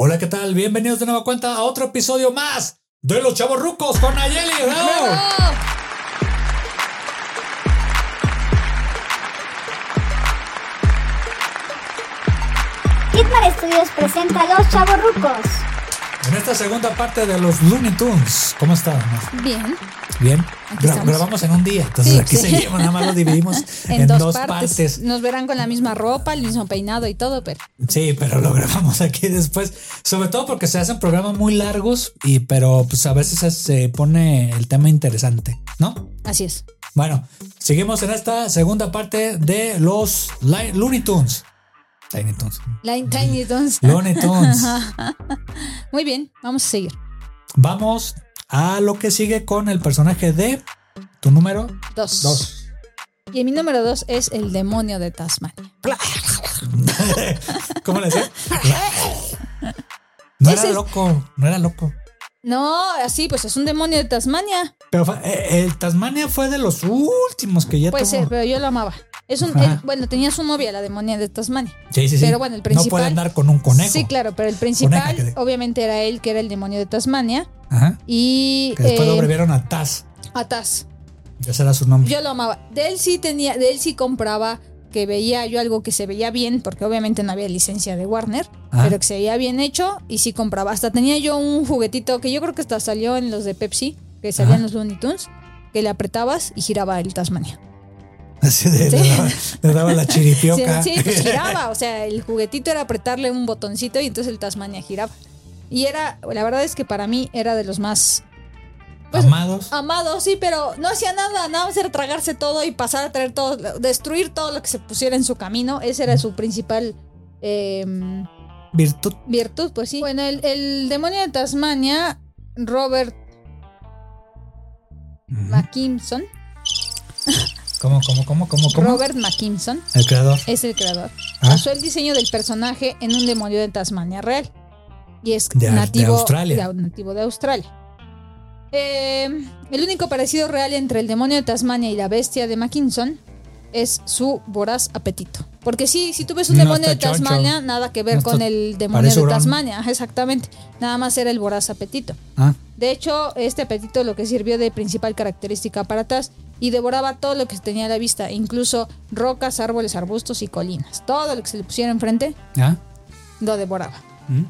Hola, ¿qué tal? Bienvenidos de nueva cuenta a otro episodio más de Los Chavos Rucos con Nayeli. ¡Bravo! Hitman Studios presenta a Los Chavos Rucos. En esta segunda parte de los Looney Tunes, ¿cómo están? Bien. Bien. Aquí Gra- estamos. grabamos en un día, entonces Sí, aquí sí. seguimos, nada más lo dividimos en, En, dos, dos partes. partes. Nos verán con la misma ropa, el mismo peinado y todo, pero Sí, pero lo grabamos aquí después. Sobre todo porque se hacen programas muy largos y pero pues a veces se pone el tema interesante, ¿no? así es. Bueno, seguimos en esta segunda parte de los Looney Tunes. Tiny. Line Tiny Toons. Looney Tunes. Muy bien, vamos a seguir. Vamos a lo que sigue con el personaje de tu número Dos. dos. Y mi número dos es el demonio de Tasmania. ¿Cómo le decía? No era loco, no era loco. No, así, pues es un demonio de Tasmania. Pero eh, el Tasmania fue de los últimos que ya Puede tuvo. ser, pero yo lo amaba. Es un, él- bueno, tenía su novia, la demonia de Tasmania. Sí, sí, sí. Pero bueno, el No puede principal- andar con un conejo. Sí, claro, pero el principal, obviamente, era él, que era el demonio de Tasmania. Ajá. Y Que después lo eh, abreviaron a Taz. a Taz. Ese era su nombre. Yo lo amaba. De él sí tenía, de él sí compraba que veía yo algo que se veía bien, porque obviamente no había licencia de Warner, pero que se veía bien hecho y sí compraba. Hasta tenía yo un juguetito que yo creo que hasta salió en los de Pepsi, que salían los Looney Tunes, que le apretabas y giraba el Tasmania. Así de, Sí. le, daba, le daba la Sí, chiripioca. sí, pues giraba, o sea, el juguetito era apretarle un botoncito y entonces el Tasmania giraba. Y era, la verdad es que para mí era de los más pues, Amados. Amado, sí, pero no hacía nada, nada más era tragarse todo y pasar a traer todo, destruir todo lo que se pusiera en su camino. Esa era su principal eh, Virtud. virtud, pues sí. Bueno, el, el demonio de Tasmania, Robert. Mackinson, ¿Cómo, cómo, cómo, cómo, cómo? Robert Mackinson El creador. es el creador. Ah. Basó el diseño del personaje en un demonio de Tasmania real. Y es De- de nativo Australia. de- nativo de Australia. Eh, el único parecido real entre el demonio de Tasmania y la bestia de Mackinson es su voraz apetito. Porque sí, si tú ves un No demonio de choncho. Tasmania, nada que ver No con el demonio de. Tasmania. Exactamente. Nada más era el voraz apetito. Ah, De hecho, este apetito lo que sirvió de principal característica para Taz y devoraba todo lo que tenía a la vista, incluso rocas, árboles, arbustos y colinas. Todo lo que se le pusiera enfrente ah. lo devoraba. mm.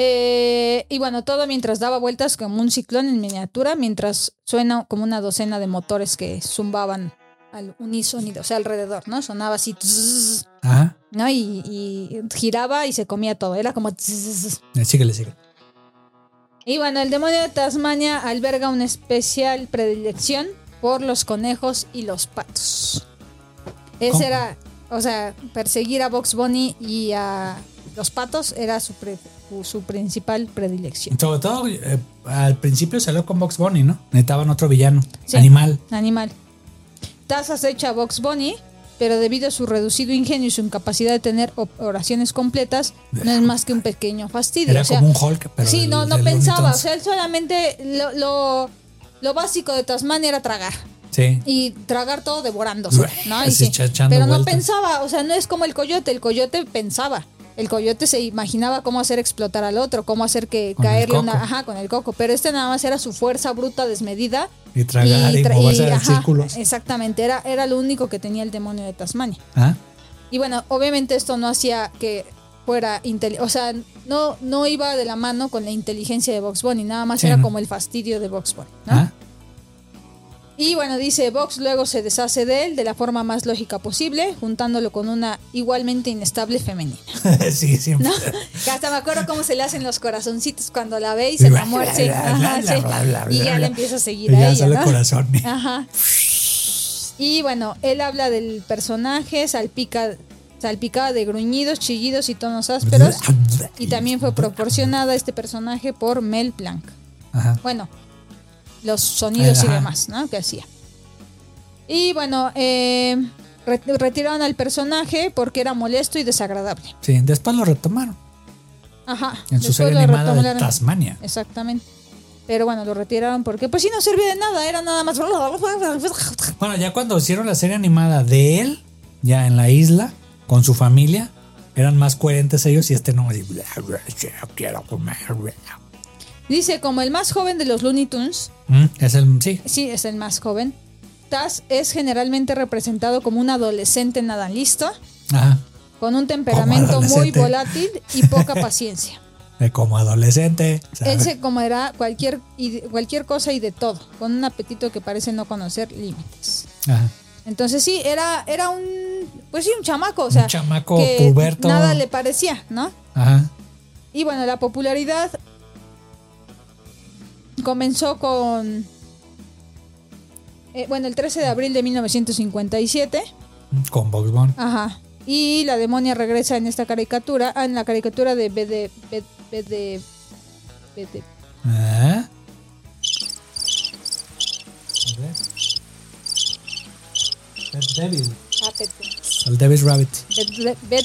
Eh, y bueno, todo mientras daba vueltas como un ciclón en miniatura, mientras suena como una docena de motores que zumbaban al unísonido, o sea, alrededor, ¿no? Sonaba así, Ajá. ¿no? Y, y giraba y se comía todo. Era como... tzzz. Eh, Síguele, síguele. Y bueno, el demonio de Tasmania alberga una especial predilección por los conejos y los patos. Ese ¿Cómo? era, o sea, perseguir a Box Bunny y a los patos era su, pre- su principal predilección. Sobre todo, eh, al principio salió con Box Bunny, ¿no? Necesitaban otro villano. Sí. Animal. Animal. Taz acecha a Box Bunny, pero debido a su reducido ingenio y su incapacidad de tener oraciones completas, no es más que un pequeño fastidio. Era o sea, como un Hulk, pero. sí, no, no pensaba. O sea, él solamente lo, lo, lo básico de Tasmania era tragar. Sí. Y tragar todo devorándose, ¿no? Y Así sí, Pero no pensaba, o sea, no es como el coyote, el coyote pensaba. El coyote se imaginaba cómo hacer explotar al otro, cómo hacer que Con caerle una, ajá, con el coco. Pero este nada más era su fuerza bruta desmedida. Y tragar y, tra- moverse en ajá, círculos. Exactamente, era, era lo único que tenía el demonio de Tasmania. Ah, Y bueno, obviamente esto no hacía que fuera o sea, no, no iba de la mano con la inteligencia de Box Bunny, nada más Sí, era ¿no? como el fastidio de Box Bunny, ¿no? ah. Y bueno, dice Vox luego se deshace de él de la forma más lógica posible, juntándolo con una igualmente inestable femenina. sí, siempre. ¿No? Que hasta me acuerdo cómo se le hacen los corazoncitos cuando la ve y se enamora. sí, Y ya le empieza a seguir Y a ya ella. sale ¿no? corazón. Ajá. Y bueno, él habla del personaje, salpica, salpicada de gruñidos, chillidos y tonos ásperos. Y también fue proporcionada a este personaje por Mel Blanc. Ajá. Bueno, los sonidos y demás, ¿no? Que hacía. Y bueno, eh, re- retiraron al personaje porque era molesto y desagradable. Sí, después lo retomaron Ajá. en su serie animada de. Tasmania. Exactamente. Pero bueno, lo retiraron porque pues sí no servía de nada, era nada más... Bueno, ya cuando hicieron la serie animada de él, ya en la isla, con su familia, eran más coherentes ellos y este no, así, quiero comer. Dice, como el más joven de los Looney Tunes, Mm, Es el, sí, sí, es el más joven, Taz es generalmente representado como un adolescente nada listo, ajá. con un temperamento muy volátil y poca paciencia. Eh, Como adolescente. Él se comerá cualquier, cualquier cosa y de todo, con un apetito que parece no conocer límites. Ajá. Entonces sí, era, era un, pues sí, un chamaco, o sea, Un chamaco que puberto. nada le parecía, ¿no? Ajá. Y bueno, la popularidad comenzó con, eh, bueno, el 13 de abril de 1957, Con Bugs Bunny. ajá, y la demonia regresa en esta caricatura, ah, en la caricatura de B de, B, B de, B de- ¿Eh? David Rabbit. B- B-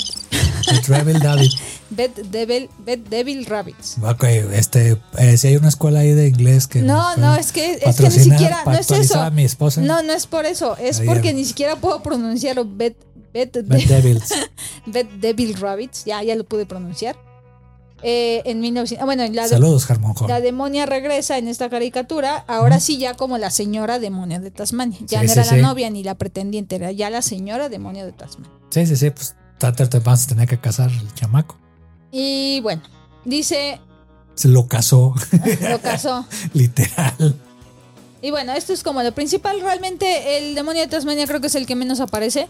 El Devil David. Bed Devil, Bed Devil Rabbits. Ok, este, eh, si hay una escuela ahí de inglés que. No, no, es que, es que ni siquiera, no es actualizar eso. a mi esposa. No, no es por eso, es Ahí, porque ni siquiera puedo pronunciarlo. Bed, Bed, Devils. Bed Devil Rabbits, ya, ya lo pude pronunciar. Eh, en 1900, bueno, la, de- Saludos, Harmon la demonia regresa en esta caricatura, ahora sí ya como la señora demonia de Tasmania. Ya Sí, no era sí. la novia ni la pretendiente, era ya la señora demonia de Tasmania. Sí, sí, sí, pues Tater te vas a tener que casar el chamaco. Y bueno, dice, Se lo casó, lo casó. literal. Y bueno, esto es como lo principal. Realmente el demonio de Tasmania creo que es el que menos aparece.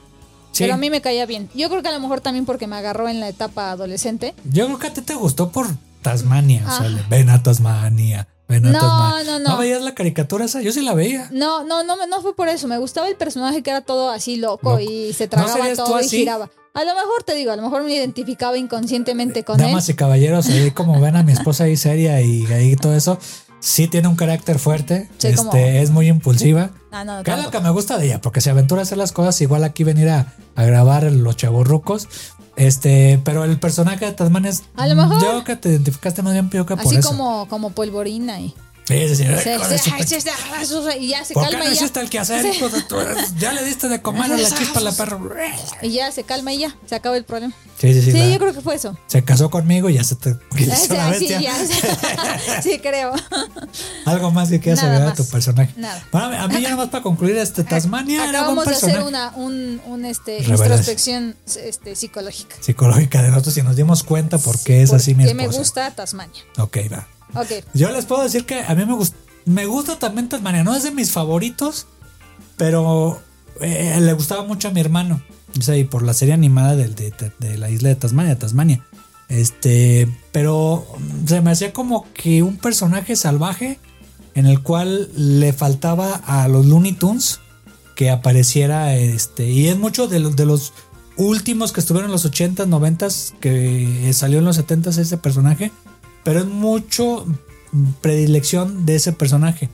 Sí. Pero a mí me caía bien. Yo creo que a lo mejor también porque me agarró en la etapa adolescente. Yo creo que a ti te gustó por Tasmania. O sea, Ah. ven a Tasmania. Ven a No, Tasmania. no, no. veías la caricatura esa? Yo sí la veía. No, no, no, no fue por eso. Me gustaba el personaje que era todo así loco, Loco. y se ¿No tragaba todo y giraba. A lo mejor te digo, a lo mejor me identificaba inconscientemente con Damas y caballeros, ahí como ven a mi esposa ahí seria y ahí todo eso, sí tiene un carácter fuerte. Sí, este, como- es muy impulsiva. Ah, no, Que me gusta de ella, porque se aventura a hacer las cosas, igual aquí venir a, a grabar los chavorrucos. Este, pero el personaje de Tasmania es. A lo mejor- Yo creo que te identificaste más bien que por Así eso. como, como polvorina y. Sí, sí, sí. Se- y ya se ¿Por qué calma y ya. hiciste el Sí. de tu- Ya le diste de comer a la chispa a la perra. Y ya se calma y ya, se acaba el problema. Sí, sí, sí. Sí, la- yo creo que fue eso. Se casó conmigo y ya se te. hizo una Ah, sí, bestia. ya. sí, creo. Algo más que quieras agregar a tu personaje. Nada. Bueno, a mí ya nada más para concluir, este Tasmania era Acabamos de hacer personaje. una un, un, este, introspección este, psicológica. Psicológica de nosotros y nos dimos cuenta por qué es así mi Que esposa. me gusta Tasmania. Ok, va. Yo les puedo decir que a mí me gusta, me gusta también Tasmania. No es de mis favoritos, pero eh, le gustaba mucho a mi hermano. Y por la serie animada de, la isla de Tasmania, Tasmania. Este, pero se me hacía como que un personaje salvaje en el cual le faltaba a los Looney Tunes que apareciera este y es mucho de los de los últimos que estuvieron en los 80s, 90s que salió en los 70s ese personaje, pero es mucho predilección de ese personaje.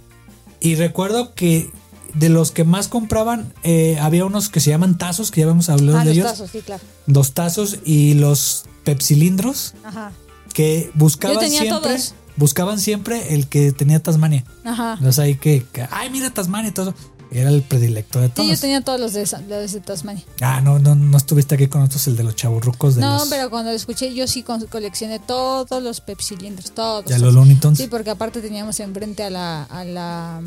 Y recuerdo que de los que más compraban eh, había unos que se llaman tazos, que ya habíamos hablado Ah, de los ellos, tazos, sí, claro. los tazos y los pepsilindros Ajá. que buscaban siempre todos. buscaban siempre el que tenía Tasmania. Ajá. O sea, ahí que, que, ay, mira Tasmania y todo. eso. Era el predilecto de todos. Sí, yo tenía todos los de, los de Tasmania. Ah, no, no, no estuviste aquí con nosotros, el de los chaburrucos de No, los, pero cuando lo escuché, yo sí coleccioné todos los pepsilindros, todos. de los Looney Tunes, Sí, porque aparte teníamos enfrente a la, a la...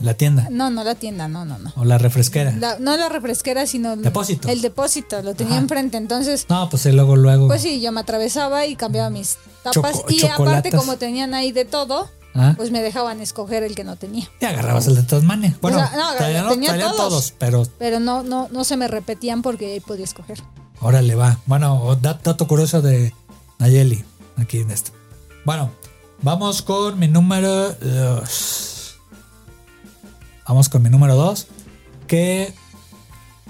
la tienda No, no la tienda, no, no, no. o la refresquera. La- no la refresquera, sino... Depósito. El depósito, lo tenía Ajá. enfrente. Entonces, No, pues eh, luego, luego. pues sí, yo me atravesaba y cambiaba mis tapas. Choco- y aparte, como tenían ahí de todo, Ah, pues me dejaban escoger el que no tenía. y agarrabas el de Tasmania. Bueno, O sea, no, traían, no, tenía traían todos. todos, pero Pero no, no, no se me repetían porque podía escoger. órale va. Bueno, dato curioso de Nayeli, aquí en esto. Bueno, vamos con mi número dos. Vamos con mi número dos. Que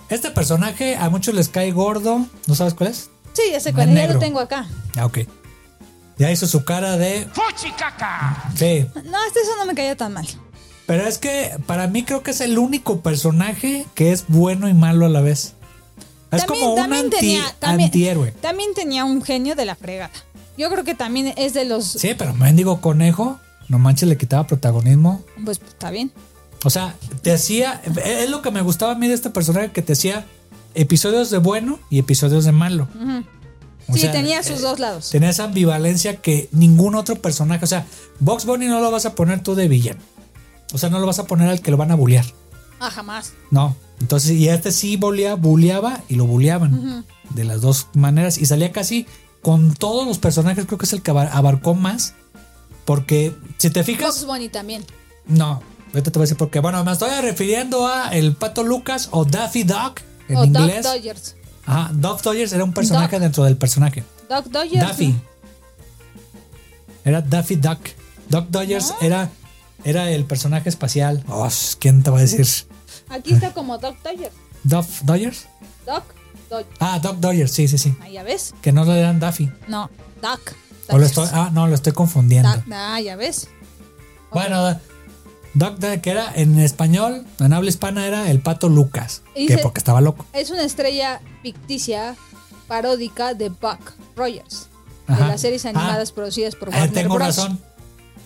este personaje a muchos les cae gordo. ¿No sabes cuál es? Sí, ese Es cuando ya lo tengo acá. Ah, ok. Ya hizo su cara de. Sí, No, este eso no me caía tan mal. pero es que para mí creo que es el único personaje que es bueno y malo a la vez. Es También- como un también anti, tenía- también- antihéroe. También tenía un genio de la fregada. Yo creo que también es de los... Sí, pero mendigo conejo, no manches, le quitaba protagonismo. Pues está bien. O sea, te hacía. Es lo que me gustaba a mí de este personaje que te hacía episodios de bueno y episodios de malo. Ujú. O Sí, sea, tenía eh, sus dos lados. Tenía esa ambivalencia que ningún otro personaje, o sea, Box Bunny no lo vas a poner tú de villano. O sea, no lo vas a poner al que lo van a bullear. Ah, jamás. No. Entonces, y este sí bulea, buleaba y lo buleaban. De las dos maneras. Y salía casi con todos los personajes, creo que es el que abar- abarcó más. Porque, si te fijas, Fox Bunny también. no. Ahorita te voy a decir por qué. Bueno, me estoy refiriendo a el Pato Lucas o Daffy Duck en o inglés. Dodgers. Ajá, Duck Dodgers era un personaje Duck. dentro del personaje. Doc Dodgers. Daffy. ¿no? Era Daffy Duck. Duck Dodgers ¿No? era, era el personaje espacial. Oh, ¿quién te va a decir? Aquí está como Doc Dodgers. ¿Duff Dodgers? Doc Dodgers. Ah, Duck Dodgers, sí, sí, sí. Ah, ya ves. Que no le dan Daffy. No. O lo estoy, ah, no, lo estoy confundiendo. Ah, ya ves. Bueno, Duck Dodgers, que era en español, en habla hispana, era el pato Lucas. Y que porque estaba loco. Es una estrella ficticia paródica de Buck Rogers. Ajá. De las series Ah. animadas producidas por Ah, Warner tengo Bros. razón.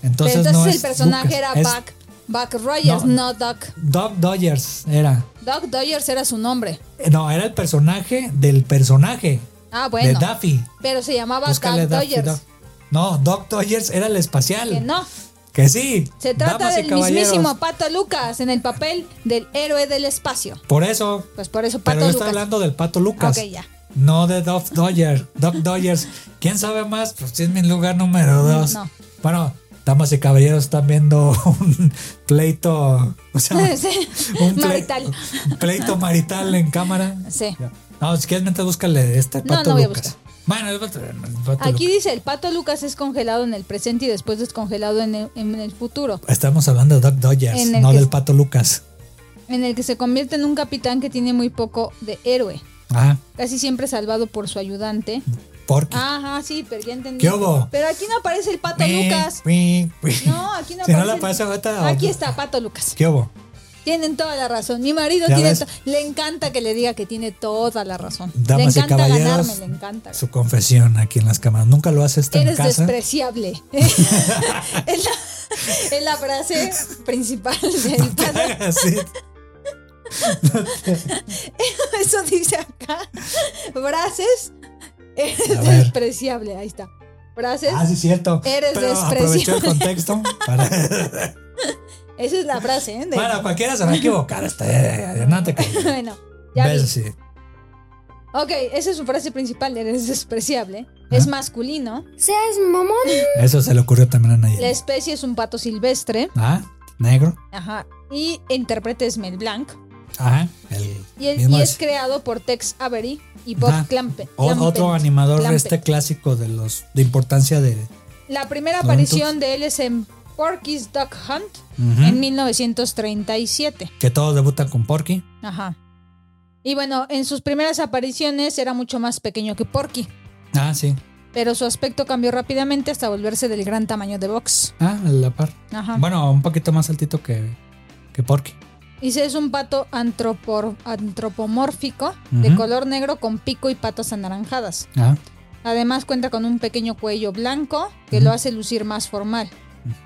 Entonces, entonces no el es personaje Lucas, era es Buck, Buck Rogers, No. no, Doc. Duck Dodgers era. Doc Dodgers era su nombre. Eh, No, era el personaje del personaje. Ah, bueno. De Daffy. Pero se llamaba Búscale Doc Daffy Dodgers. No, Doc Dodgers era el espacial. Que no. Que sí. Se trata del mismísimo Pato Lucas en el papel del héroe del espacio. Por eso. Pues por eso Pero Pato yo Lucas. estoy hablando del pato Lucas. Ok, ya. No de Doc Dodgers. Doc Dodgers. ¿Quién sabe más? Pues es mi lugar número dos. No. Bueno, damas y caballeros están viendo un pleito. O sea, Sí. un ple- Marital. un pleito marital en cámara. Sí. No, si quieres, mientras búscale este No, pato no voy a Lucas. buscar. Bueno, el pato, el pato Aquí Lucas. dice, el Pato Lucas es congelado en el presente y después descongelado en el, en el futuro, Estamos hablando de Doc Dodgers, no que- del pato Lucas. en el que se convierte en un capitán que tiene muy poco de héroe, Ajá. casi siempre salvado por su ayudante. Porque. Ajá, sí, pero ya entendí. ¿Qué hubo? Pero aquí no aparece el Pato Lucas. No, aquí no Si no aparece. el-. Aquí está, Pato Lucas. ¿Qué hubo? Tienen toda la razón. Mi marido ¿Ya tiene le encanta que le diga que tiene toda la razón. Damas le encanta ganarme, le encanta. su confesión aquí en las cámaras. Nunca lo hace esto en Eres casa. despreciable. es, la, es la frase principal del Pato. Sí. Eso dice acá. Frases. Eres despreciable. Ahí está. Frases. Ah, sí, cierto. Eres Pero despreciable. aprovechó el contexto para. Esa es la frase. ¿eh? De- bueno, cualquiera se va a equivocar. Hasta no te creas. bueno, ya. Ves, sí. Ok, esa es su frase principal. Eres despreciable. Es masculino. Seas mamón. Eso se le ocurrió también a La Nayeli. especie es un pato silvestre. Ah, negro. Ajá. Y intérprete es Mel Blanc. Ajá. El Y, el- mismo y es es- creado por Tex Avery y Bob Ajá. Clampe. O- Clampett. otro animador Clampett. este clásico de los de importancia de La primera ¿No, aparición de él es en Porky's Duck Hunt en 1937. que todos debutan con Porky. Ajá. Y bueno, en sus primeras apariciones era mucho más pequeño que Porky, Ah, sí. pero su aspecto cambió rápidamente hasta volverse del gran tamaño de Box. Ah, a la par. Ajá. Bueno, un poquito más altito que, que Porky. Dice es un pato antropor- antropomórfico de color negro con pico y patas anaranjadas. Ah, Además cuenta con un pequeño cuello blanco que lo hace lucir más formal.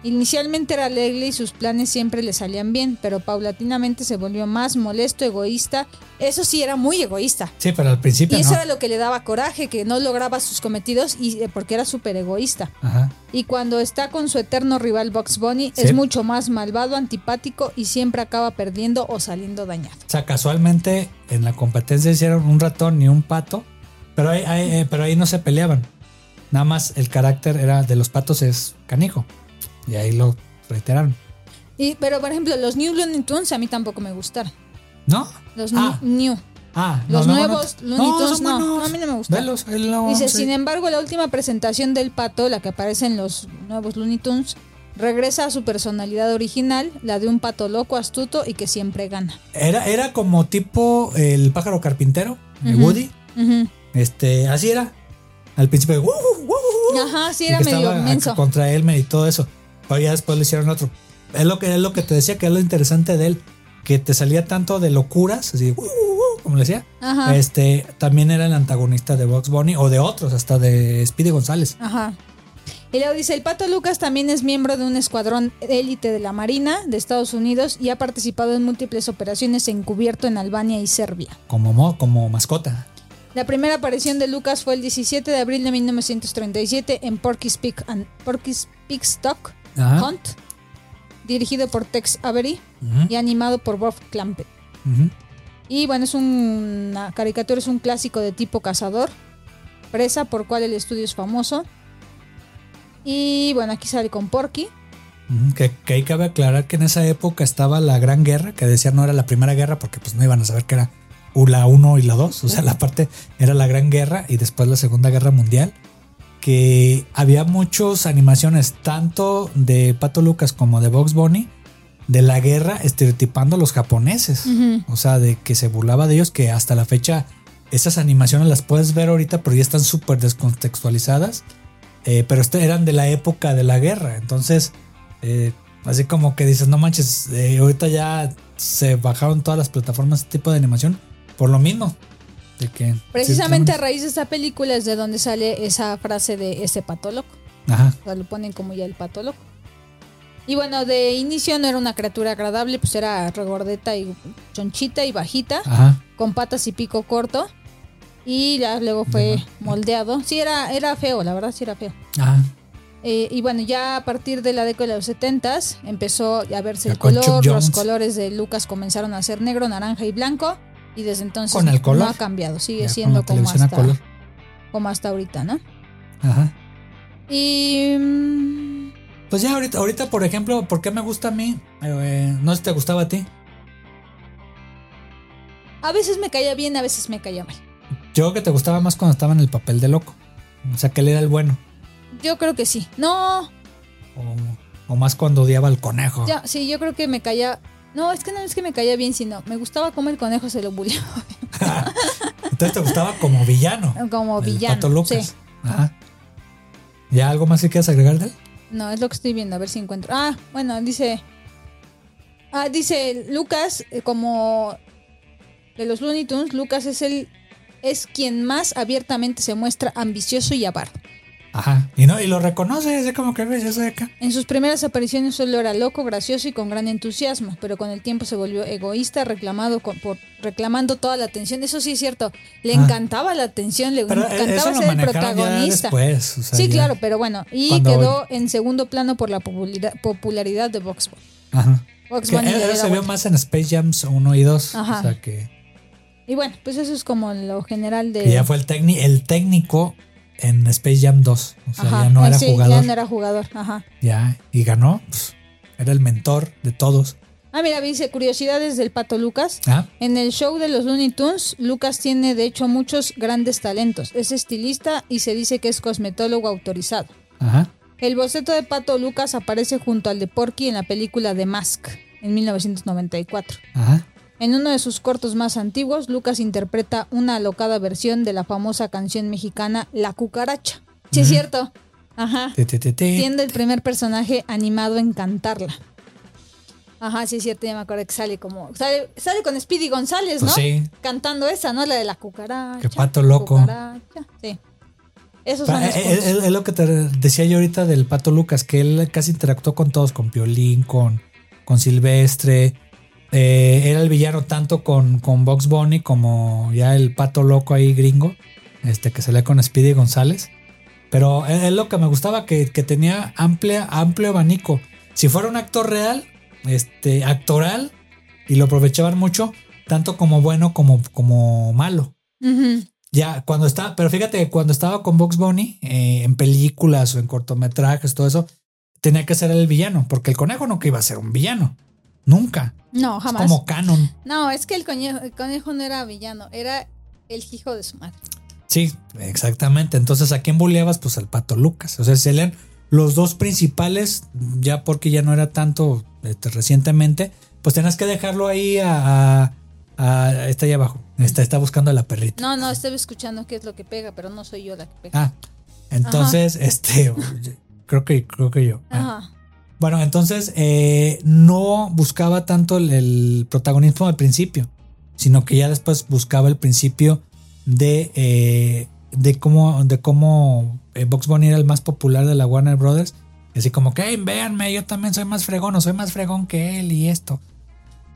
Inicialmente era alegre y sus planes siempre le salían bien, pero paulatinamente se volvió más molesto, egoísta. Eso sí, era muy egoísta. sí, pero al principio Y eso no. era lo que le daba coraje, que no lograba sus cometidos y eh, porque era súper egoísta. Ajá. Y cuando está con su eterno rival Box Bunny, Sí. es mucho más malvado, antipático y siempre acaba perdiendo o saliendo dañado. O sea, casualmente en la competencia hicieron un ratón y un pato, pero ahí, ahí- eh, pero ahí no se peleaban. Nada más el carácter era de los patos es canijo. Y ahí lo reiteraron. Y, pero por ejemplo, los New Looney Tunes a mí tampoco me gustaron. ¿No? Los Ah. New. Ah, Los no, nuevos no, Looney Tunes, no. No, a mí no me gustaron. Velos, Dice, sí. sin embargo, la última presentación del pato, la que aparece en los nuevos Looney Tunes, regresa a su personalidad original, la de un pato loco, astuto y que siempre gana. Era, era como tipo el pájaro carpintero, de. Woody. Este, así era. Al principio, "Uh, uh, uh", Ajá, sí, era medio menso. contra Elmer y todo eso. Pero ya después le hicieron otro. Es lo que es lo que te decía que es lo interesante de él, que te salía tanto de locuras, así, "Uh, uh, uh", como le decía. Ajá. Este, también era el antagonista de Box Bunny o de otros, hasta de Speedy González. Ajá. Y luego dice, el Pato Lucas también es miembro de un escuadrón élite de la Marina de Estados Unidos y ha participado en múltiples operaciones encubierto en Albania y Serbia. Como, mo- como mascota. La primera aparición de Lucas fue el 17 de abril de 1937 en Porky's Pig and Porky's Pig's Dog Ajá. Hunt, dirigido por Tex Avery y animado por Bob Clampett. Y bueno, es un- una caricatura, es un clásico de tipo cazador, presa, por cual el estudio es famoso. Y bueno, aquí sale con Porky. Que, que ahí cabe aclarar que en esa época estaba la Gran Guerra, que decían no era la Primera Guerra porque pues no iban a saber que era la 1 y la 2, o sea, la parte era la Gran Guerra y después la Segunda Guerra Mundial, que había muchas animaciones tanto de Pato Lucas como de Box Bunny de la guerra estereotipando a los japoneses, o sea, de que se burlaba de ellos, que hasta la fecha esas animaciones las puedes ver ahorita, pero ya están súper descontextualizadas, eh, pero este- eran de la época de la guerra, entonces... Eh, así como que dices, no manches, eh, ahorita ya se bajaron todas las plataformas este tipo de animación por lo mismo. De Precisamente a raíz de esta película es de donde sale esa frase de ese pato loco. Ajá, O sea, lo ponen como ya el pato loco. Y bueno, de inicio no era una criatura agradable, pues era regordeta y chonchita y bajita, ajá. con patas y pico corto. Y ya luego fue Ajá. moldeado. Sí, era, era feo, la verdad sí era feo. Ajá. Eh, y bueno, ya a partir de la década de los 70 empezó a verse Ya el color, los colores de Lucas comenzaron a ser negro, naranja y blanco. Y desde entonces Con el color. no ha cambiado, sigue Ya siendo como hasta, color. como hasta ahorita, ¿no? Ajá. Y mm, Pues ya ahorita, ahorita, por ejemplo, ¿por qué me gusta a mí? Eh, no sé si te gustaba a ti. a veces me caía bien, a veces me caía mal. Yo creo que te gustaba más cuando estaba en el papel de loco. O sea, que él era el bueno. Yo creo que sí. No, O, o más cuando odiaba al conejo. ya, sí, yo creo que me caía. No, es que no es que me caía bien, sino me gustaba cómo el conejo se lo bulleaba Entonces te gustaba como villano. como el villano. Pato Lucas. Sí. Ajá. ¿Ya algo más que quieras agregar de él? No, es lo que estoy viendo, a ver si encuentro. Ah, bueno, dice. Ah, dice Lucas, eh, como de los Looney Tunes, Lucas es el. es quien más abiertamente se muestra ambicioso y avaro. Ajá. Y no, y lo reconoce, es como que ves, yo soy acá. En sus primeras apariciones solo era loco, gracioso y con gran entusiasmo, pero con el tiempo se volvió egoísta, reclamado con- por, reclamando toda la atención. Eso sí es cierto, le Ah. encantaba la atención, le Pero eh, encantaba ser el protagonista. después. o sea, sí, ya- claro, pero bueno, y Cuando- quedó en segundo plano por la popularidad, de Vox. Ajá. Bugs Que él, él se vio más en Space Jams 1 y 2. Ajá. O sea que, Y bueno, pues eso es como lo general de. que ya fue el técnico en Space Jam 2. O sea, Ajá, ya no eh, era sí, jugador. Ya Ya, no era jugador, ajá. y ganó. pues, era el mentor de todos. Ah, mira, dice curiosidades del pato Lucas. Ah, En el show de los Looney Tunes, Lucas tiene de hecho muchos grandes talentos. Es estilista y se dice que es cosmetólogo autorizado. ajá. El boceto de Pato Lucas aparece junto al de Porky en la película The Mask en 1994. Ajá. En uno de sus cortos más antiguos, Lucas interpreta una alocada versión de la famosa canción mexicana La Cucaracha. Sí, es cierto. Ajá. Siendo el primer personaje animado en cantarla. Ajá, sí es cierto, ya me acuerdo que sale como. Sale, sale con Speedy González, ¿no? Pues sí. Cantando esa, ¿no? La de la cucaracha. Qué pato loco. cucaracha, Sí. Esos son los eh, puntos. eh, Es lo que te decía yo ahorita del Pato Lucas, que él casi interactuó con todos, con Piolín, con, con Silvestre. Eh, era el villano tanto con, con Box Bunny como ya el Pato Loco ahí gringo, este que salía con Speedy González. Pero es lo que me gustaba, que, que tenía amplia, amplio abanico. Si fuera un actor real, este, actoral, y lo aprovechaban mucho, tanto como bueno como, como malo. Ya, cuando estaba, pero fíjate, que cuando estaba con Box Bunny, eh, en películas o en cortometrajes, todo eso, tenía que ser el villano, porque el conejo nunca iba a ser un villano. Nunca. No, Es jamás. como canon. No, es que el conejo, el conejo no era villano, era el hijo de su madre. Sí, exactamente. Entonces, ¿a quién buleabas? Pues al pato Lucas. O sea, se leen los dos principales, ya porque ya no era tanto este, recientemente, pues tenías que dejarlo ahí a. a, a- está ahí abajo. Está, está buscando a la perrita. No, no, estaba escuchando qué es lo que pega, pero no soy yo la que pega. Ah, entonces, este. Creo que, creo que yo. Ah. Ajá. Bueno, entonces eh, no buscaba tanto el, el protagonismo al principio, sino que ya después buscaba el principio de, eh, de cómo, de cómo eh, Box Bunny era el más popular de la Warner Brothers. Y así como que, "Hey, véanme, yo también soy más fregón, o soy más fregón que él y esto.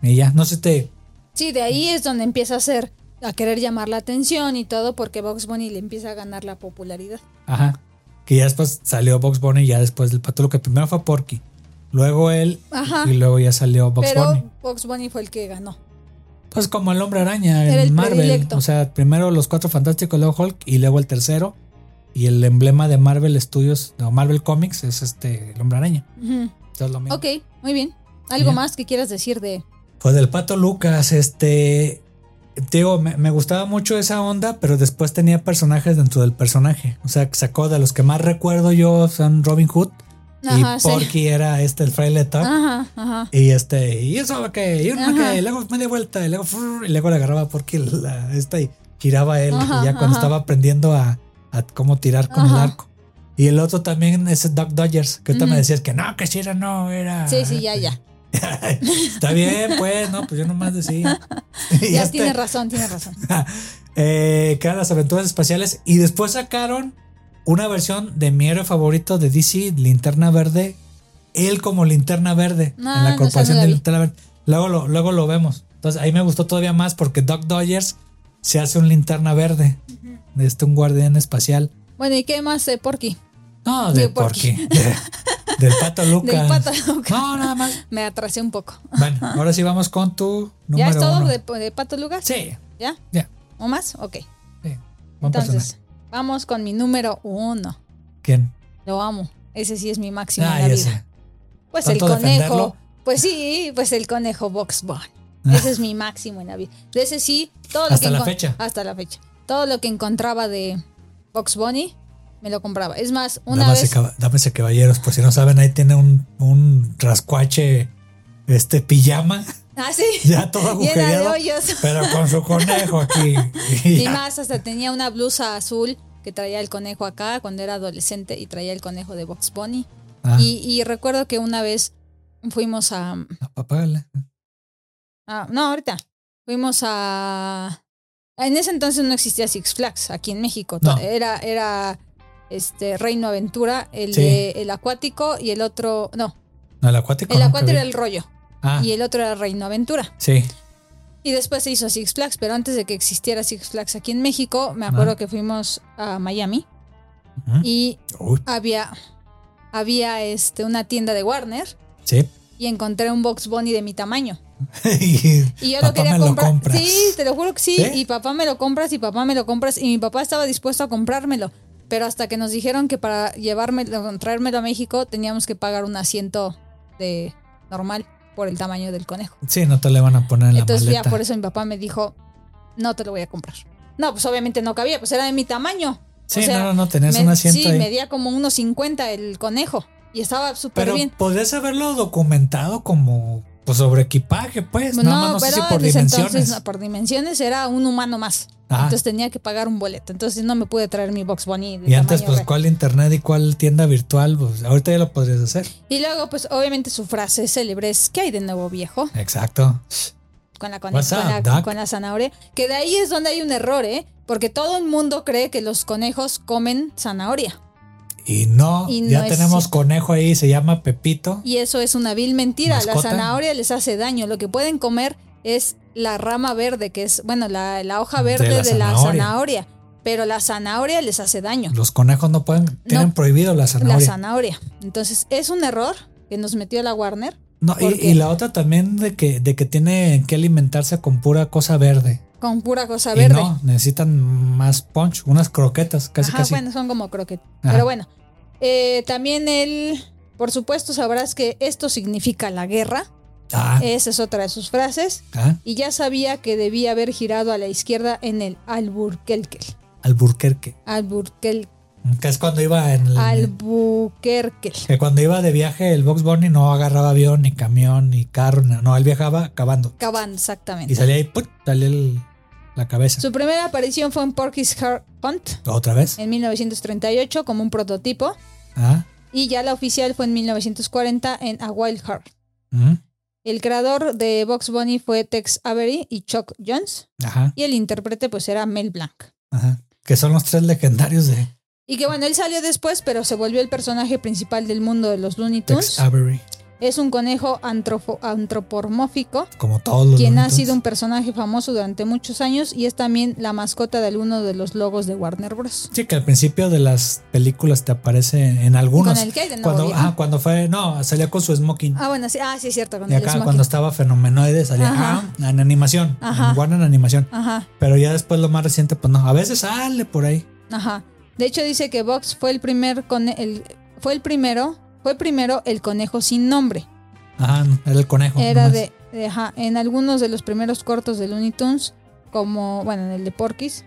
Y ya, no sé, te. Sí, de ahí es donde empieza a ser a querer llamar la atención y todo porque Box Bunny le empieza a ganar la popularidad. Ajá. Que ya después salió Box Bunny, ya después del pato, lo que primero fue Porky. Luego él Ajá. y luego ya salió Box Pero Bunny. Box Bunny fue el que ganó. Pues como el hombre araña Era en el Marvel. predilecto. O sea, primero los cuatro fantásticos, luego Hulk y luego el tercero. Y el emblema de Marvel Studios, no, Marvel Comics, es este, el hombre araña. Ujú. Eso es lo mismo. Ok, muy bien. ¿Algo más que quieras decir de Pues del pato Lucas, este. te Digo, me, me gustaba mucho esa onda, pero después tenía personajes dentro del personaje. O sea, sacó de los que más recuerdo yo son Robin Hood. Ajá, y sí. Porky era este, el fraile Tuck. Ajá, ajá. Y este, y eso que, y Ajá. que, y luego media vuelta, y luego, frrr, y luego le agarraba a Porky la, esta y giraba él. Y ya cuando estaba aprendiendo a, a cómo tirar con el arco. Y el otro también es Doc Dodgers, que ahorita me decías que no, que si era, no, era. Sí, sí, ya, ya. Está bien, pues, no, pues yo nomás decía. Ya este, tienes razón, tienes razón. eh, que eran las aventuras espaciales. Y después sacaron una versión de mi héroe favorito de DC, Linterna Verde. Él como Linterna Verde No, en la corporación no de. Linterna Verde. Luego lo, luego lo vemos. Entonces ahí me gustó todavía más porque Doc Dodgers se hace un Linterna Verde. Este, un guardián espacial. Bueno, ¿y qué más de Porky? No, de De Porky. Porky. de- del Pato Lucas. Del Pato Lucas. No, nada más. Me atrasé un poco. Bueno, ahora sí vamos con tu número ¿Ya es todo uno. de, de Pato Lucas? Sí, ¿Ya? ya. ¿O más? Ok. Sí. Buen Entonces, personaje. Vamos con mi número uno. ¿Quién? Lo amo. Ese sí es mi máximo Ah, en la vida. sé. Pues el ¿Tanto conejo. defenderlo? Pues sí, pues el conejo Box Bunny. Ah. Ese es mi máximo en la vida. De ese sí, todo lo Hasta que la fecha. Hasta la fecha. Todo lo que encontraba de Box Bunny, me lo compraba. Es más, una vez. y caballeros, por si no saben, ahí tiene un, un rascuache, este pijama, Ah, sí. ya todo Llena de agujereado, hoyos. pero con su conejo aquí. Y más, hasta tenía una blusa azul que traía el conejo acá cuando era adolescente y traía el conejo de Box Bunny. Ah, Y, y recuerdo que una vez fuimos a. apágale. ah, no, ahorita. Fuimos a. En ese entonces no existía Six Flags aquí en México. No. Era, era este Reino Aventura, el Sí. de el acuático y el otro. No, No, el acuático. el acuático era el rollo. Ah, Y el otro era Reino Aventura. sí. Y después se hizo Six Flags, pero antes de que existiera Six Flags aquí en México, me acuerdo Ah. que fuimos a Miami Ujú. y Uy, había, había este, una tienda de Warner sí. y encontré un Box Bunny de mi tamaño. y Y yo papá lo quería me lo comprar. compras. sí, te lo juro que sí. ¿Sí? Y papá me lo compras y papá me lo compras. Y mi papá estaba dispuesto a comprármelo. Pero hasta que nos dijeron que para llevármelo, traérmelo a México teníamos que pagar un asiento de normal por el tamaño del conejo. Sí, no te le van a poner en la Entonces maleta. ya por eso mi papá me dijo, no te lo voy a comprar. No, pues obviamente no cabía, pues era de mi tamaño. Sí, O sea, no, no, no, tenías me- un asiento Sí, ahí. medía como unos 50 el conejo. Y estaba súper Pero bien. podrías haberlo documentado como pues, sobre equipaje, pues. No, Nada más no sé si por dimensiones. entonces no, por dimensiones era un humano más. Ajá. Entonces tenía que pagar un boleto. Entonces no me pude traer mi Box Bunny. y antes, pues, real. ¿cuál internet y cuál tienda virtual? Pues ahorita ya lo podrías hacer. Y luego, pues obviamente su frase célebre es ¿qué hay de nuevo viejo? Exacto. Con la, con, up, la, Doc? con la zanahoria. Que de ahí es donde hay un error, ¿eh? Porque todo el mundo cree que los conejos comen zanahoria. Y no, Y no ya tenemos cierto. conejo ahí, se llama Pepito. Y eso es una vil mentira. ¿Mascota? La zanahoria les hace daño. Lo que pueden comer es la rama verde, que es, bueno, la, la hoja De verde la de la zanahoria. zanahoria. Pero la zanahoria les hace daño. Los conejos no pueden, tienen prohibido la La zanahoria. zanahoria. Entonces, es un error que nos metió la Warner. no, y, y la otra también de que, de que tiene que alimentarse con pura cosa verde. Con pura cosa Y verde. no, necesitan más punch, unas croquetas, casi Ajá, casi. bueno, son como croquetas. Ajá. Pero bueno, eh, también él, por supuesto, sabrás que esto significa la guerra. Ah, Esa es otra de sus frases. ah, Y ya sabía que debía haber girado a la izquierda en el Alburquerque. Alburquerque. Alburquerque. Que es cuando iba en el, Albuquerque. que cuando iba de viaje el Box Bunny no agarraba avión, ni camión, ni carro, no, él viajaba cavando. Y exactamente. salía ahí, ¡put! salía el- la cabeza. Su primera aparición fue en Porky's Heart Hunt ¿Otra vez? en 1938 como un prototipo. Ah, Y ya la oficial fue en 1940 en A Wild Heart. mm, El creador de Box Bunny fue Tex Avery y Chuck Jones. ajá, Y el intérprete pues era Mel Blanc. ajá. Que son los tres legendarios de Y que bueno, él salió después, pero se volvió el personaje principal del mundo de los Looney Tex Tunes. Avery. Es un conejo antropo- antropomórfico, Como todos los quien ha sido un personaje famoso durante muchos años y es también la mascota de alguno de los logos de Warner Bros. Sí, que al principio de las películas te aparece en algunos. ¿Con el qué? ¿De Cuando, ah, cuando fue, no, salía con su smoking. Ah, bueno, sí, ah, sí es cierto, con y acá cuando estaba fenomenoide salía Ajá. ah, en animación, Ajá. en Warner animación. Ajá, Pero ya después lo más reciente, pues no, a veces sale por ahí. ajá. De hecho dice que Vox fue el primer cone- el fue el primero, fue primero el conejo sin nombre. Ajá, era el conejo. Era nomás. de, de- ajá, en algunos de los primeros cortos de Looney Tunes, como, bueno, en el de Porky's.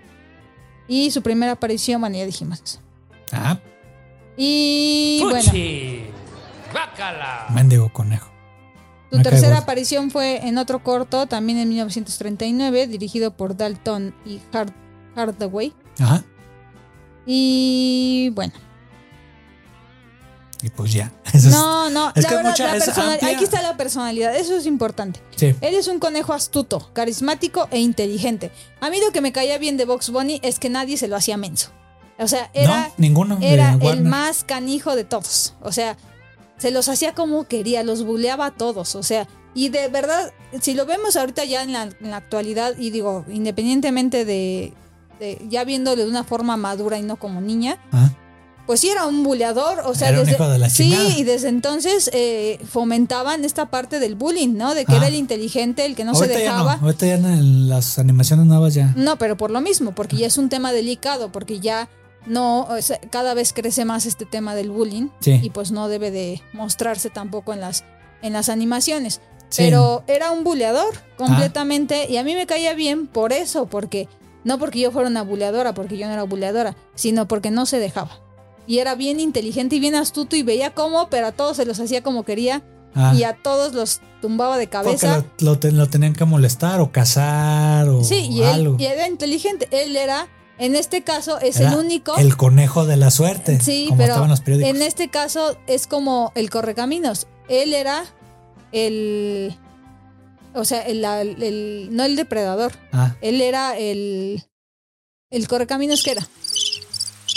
Y su primera aparición, bueno, ya dijimos eso. Ah, Y bueno, ¡Fuchi! ¡Guácala! mendigo conejo. su me tercera aparición fue en otro corto, también en 1939, dirigido por Dalton y Hard, Hardaway. Ajá. Y bueno, Y pues ya. Eso no, no, es la que verdad, mucha- la es personal- amplia. aquí está la personalidad, eso es importante. sí. Él es un conejo astuto, carismático e inteligente. A mí lo que me caía bien de Box Bunny es que nadie se lo hacía menso. O sea, era, no, ninguno. era el más canijo de todos. O sea, se los hacía como quería, los buleaba a todos. O sea, y de verdad, si lo vemos ahorita ya en la, en la actualidad, y digo, independientemente de, de ya viéndolo de una forma madura y no como niña, Ajá. Pues sí era un buleador, o sea, Era un desde, hijo de la sí, y desde entonces eh, fomentaban esta parte del bullying, ¿no? De que Ah. era el inteligente, el que no ahorita se ya dejaba. no. Ahorita ya en las animaciones nuevas ya. No, pero por lo mismo, porque ya es un tema delicado, porque ya no, o sea, cada vez crece más este tema del bullying Sí. y pues no debe de mostrarse tampoco en las, en las animaciones. Sí. Pero era un buleador completamente y a mí me caía bien por eso, porque no porque yo fuera una buleadora, porque yo no era buleadora, sino porque no se dejaba. Y era bien inteligente y bien astuto y veía cómo, pero a todos se los hacía como quería Ah, y a todos los tumbaba de porque cabeza. lo, lo ten- lo tenían que molestar o cazar o Sí, y algo. él y era inteligente. Él era, en este caso, es Era el único. El conejo de la suerte. sí, como pero estaban los periódicos. en este caso es como el correcaminos. Él era el. O sea, el, el- el- no el depredador. Ah, Él era el. El correcaminos que era.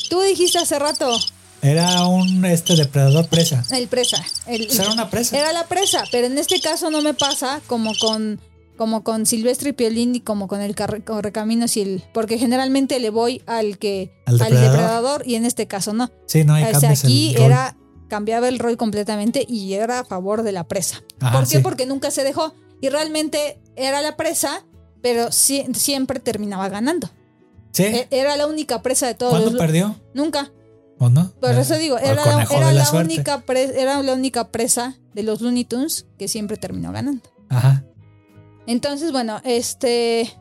Tú dijiste hace rato, era un este depredador presa. el presa. El, sea, era una presa. Era la presa, pero en este caso no me pasa como con como con Silvestre y Piolín y como con el correcaminos y el porque generalmente le voy al que Al al depredador. y en este caso no. Sí, no, hay O sea, aquí era cambiaba el rol completamente y era a favor de la presa. Ajá, ¿Por qué? sí. Porque nunca se dejó y realmente era la presa, pero siempre terminaba ganando. Sí. E- Era la única presa de todos ¿Cuándo los perdió? nunca. ¿O no? Por Eh, eso digo, era, la, era única pre- era la única presa de los Looney Tunes que siempre terminó ganando. Ajá. Entonces, bueno, este.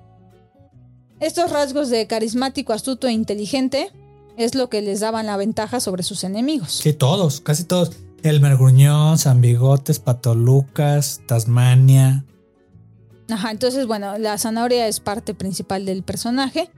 Estos rasgos de carismático, astuto e inteligente es lo que les daban la ventaja sobre sus enemigos. Sí, todos, casi todos. El Mergruñón, San Bigotes, Pato Lucas, Tasmania. Ajá, entonces, bueno, la zanahoria es parte principal del personaje.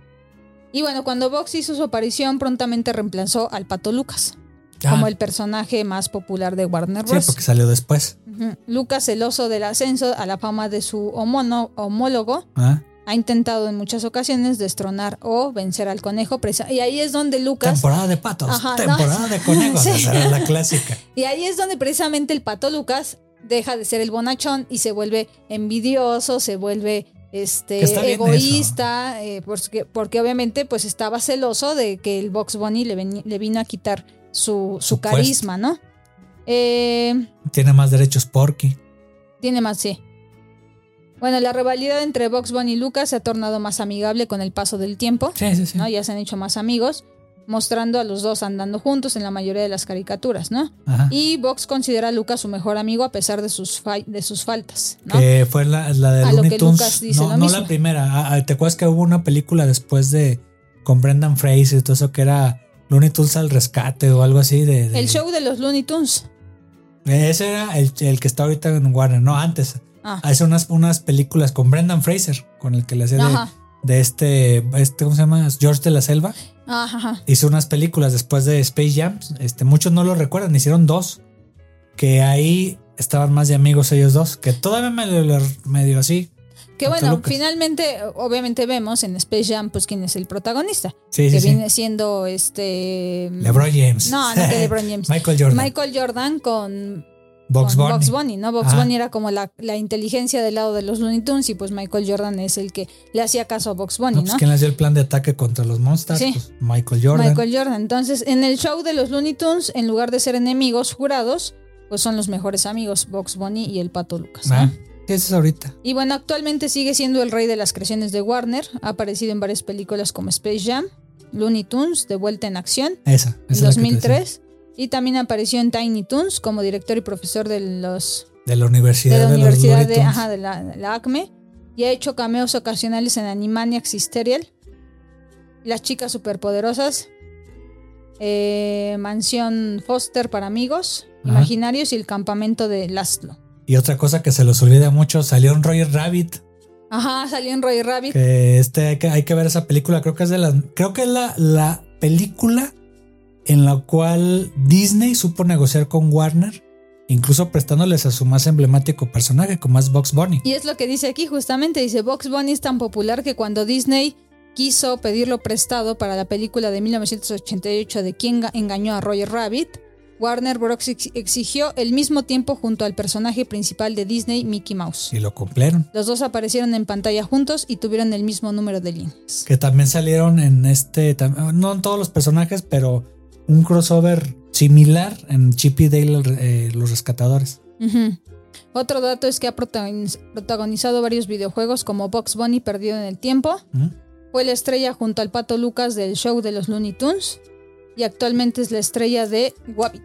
Y bueno, cuando Vox hizo su aparición, prontamente reemplazó al Pato Lucas como Ah, el personaje más popular de Warner sí, Bros. porque salió después. Ujú. Lucas, celoso del ascenso a la fama de su homono- homólogo, Ah, ha intentado en muchas ocasiones destronar o vencer al conejo. presa- Y ahí es donde Lucas. Temporada de patos, Ajá, temporada no. de conejos. Sí. Esa era la clásica. Y ahí es donde precisamente el pato Lucas deja de ser el bonachón y se vuelve envidioso, se vuelve este egoísta, eh, porque, porque obviamente pues estaba celoso de que el Box Bunny le, vino a quitar su, su carisma, ¿no? Eh, Tiene más derechos Porky. tiene más, sí. Bueno, la rivalidad entre Box Bunny y Lucas se ha tornado más amigable con el paso del tiempo. Sí, sí, sí. ¿no? Ya se han hecho más amigos, mostrando a los dos andando juntos en la mayoría de las caricaturas, ¿no? Ajá. Y Vox considera a Lucas su mejor amigo a pesar de sus, de sus faltas, ¿no? Que fue la, la de A lo Looney que Tunes. Lucas dice no, lo no mismo. la primera. Ah, ah, ¿Te acuerdas que hubo una película después de con Brendan Fraser y todo eso que era Looney Tunes al rescate o algo así de, de- El show de los Looney Tunes. Ese era el, el que está ahorita en Warner, no antes. Ah, Hace unas, unas películas con Brendan Fraser, con el que le hacía de. De este, este, ¿cómo se llama? George de la Selva. Ajá. Hizo unas películas después de Space Jam. Este, muchos no lo recuerdan, hicieron dos. Que ahí estaban más de amigos ellos dos. Que todavía me lo, lo- medio así. Que bueno, Lucas. finalmente, obviamente vemos en Space Jam, pues quién es el protagonista. Sí, que sí, sí. viene siendo este. LeBron James. No, no que LeBron James. Michael Jordan. Michael Jordan con Con Bunny. Bugs Bunny, ¿no? Ajá. Bunny era como la, la inteligencia del lado de los Looney Tunes y pues Michael Jordan es el que le hacía caso a Bugs Bunny, No, ¿no? pues ¿quién le hacía el plan de ataque contra los monsters? Sí. Pues, Michael Jordan. Michael Jordan. Entonces, en el show de los Looney Tunes, en lugar de ser enemigos jurados, pues son los mejores amigos, Bugs Bunny y el Pato Lucas, ¿no? Ah, ¿Qué es eso ahorita? Y bueno, actualmente sigue siendo el rey de las creaciones de Warner. Ha aparecido en varias películas como Space Jam, Looney Tunes, De Vuelta en Acción, Esa. esa en es la que te 2003. Y también apareció en Tiny Toons como director y profesor de los. De la Universidad de la los Universidad Looney de, ajá, de, la, ACME y ha hecho cameos ocasionales en Animaniacs y Stereo, Las chicas superpoderosas, eh, Mansión Foster para amigos, Ajá. Imaginarios y el campamento de Laszlo. Y otra cosa que se los olvida mucho, salió un Roger Rabbit. Ajá, salió en Roy Rabbit. Que este hay que, hay que ver esa película. Creo que es de las. Creo que es la, la película en la cual Disney supo negociar con Warner, incluso prestándoles a su más emblemático personaje, como es Box Bunny. Y es lo que dice aquí justamente, dice, Box Bunny es tan popular que cuando Disney quiso pedirlo prestado para la película de 1988 de Quién ga- engañó a Roger Rabbit, Warner Bros. ex- exigió el mismo tiempo junto al personaje principal de Disney, Mickey Mouse. Y lo cumplieron. Los dos aparecieron en pantalla juntos y tuvieron el mismo número de líneas. Que también salieron en este. No en todos los personajes, pero un crossover similar en Chip y Dale, eh, los rescatadores. Otro dato es que ha protagoniz- protagonizado varios videojuegos como Box Bunny Perdido en el Tiempo. Fue la estrella junto al Pato Lucas del show de los Looney Tunes y actualmente es la estrella de Wabbit.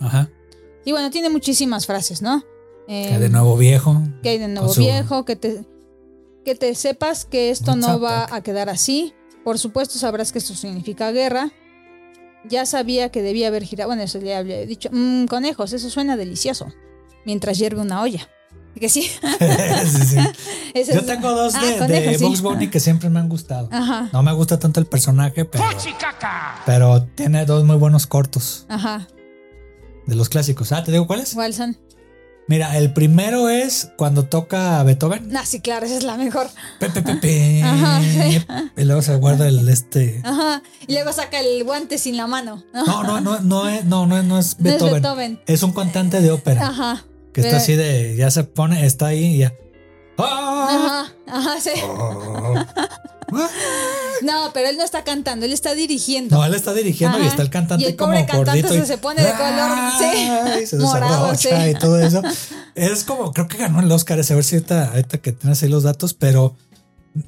Ajá. Y bueno, tiene muchísimas frases, ¿no? Eh, Que de nuevo viejo. que hay de nuevo su- viejo, que te, que te sepas que esto no va a quedar así. Por supuesto sabrás que esto significa guerra. Ya sabía que debía haber girado. Bueno, eso le había dicho. "Mm, conejos, eso suena delicioso. Mientras hierve una olla. Que sí. Sí, sí. Ese Yo es- tengo dos Ah, de, conejos, de sí. Bugs Bunny que siempre me han gustado. Ajá. No me gusta tanto el personaje, pero, pero tiene dos muy buenos cortos Ajá. de los clásicos. Ah, ¿te digo cuáles? Walson. Mira, el primero es cuando toca Beethoven. Ah, sí, claro, esa es la mejor. Pe, pe, pe, pe. Ajá, sí. Y luego se guarda el este. Ajá. Y luego saca el guante sin la mano. No, no, no, no es, no, no, no es No es Beethoven. Es un cantante de ópera Ajá. que está así de, ya se pone, está ahí y ya. ¡Ah! Ajá. Ajá, sí. Ah. No, pero él no está cantando, él está dirigiendo. No, él está dirigiendo y está el cantante Y el como pobre cantante gordito. se- y- se pone de color, sí, Ay, se morado, sí. y todo eso. Es como, creo que ganó el Oscar ese, a ver si ahorita, ahorita que tienes ahí los datos, pero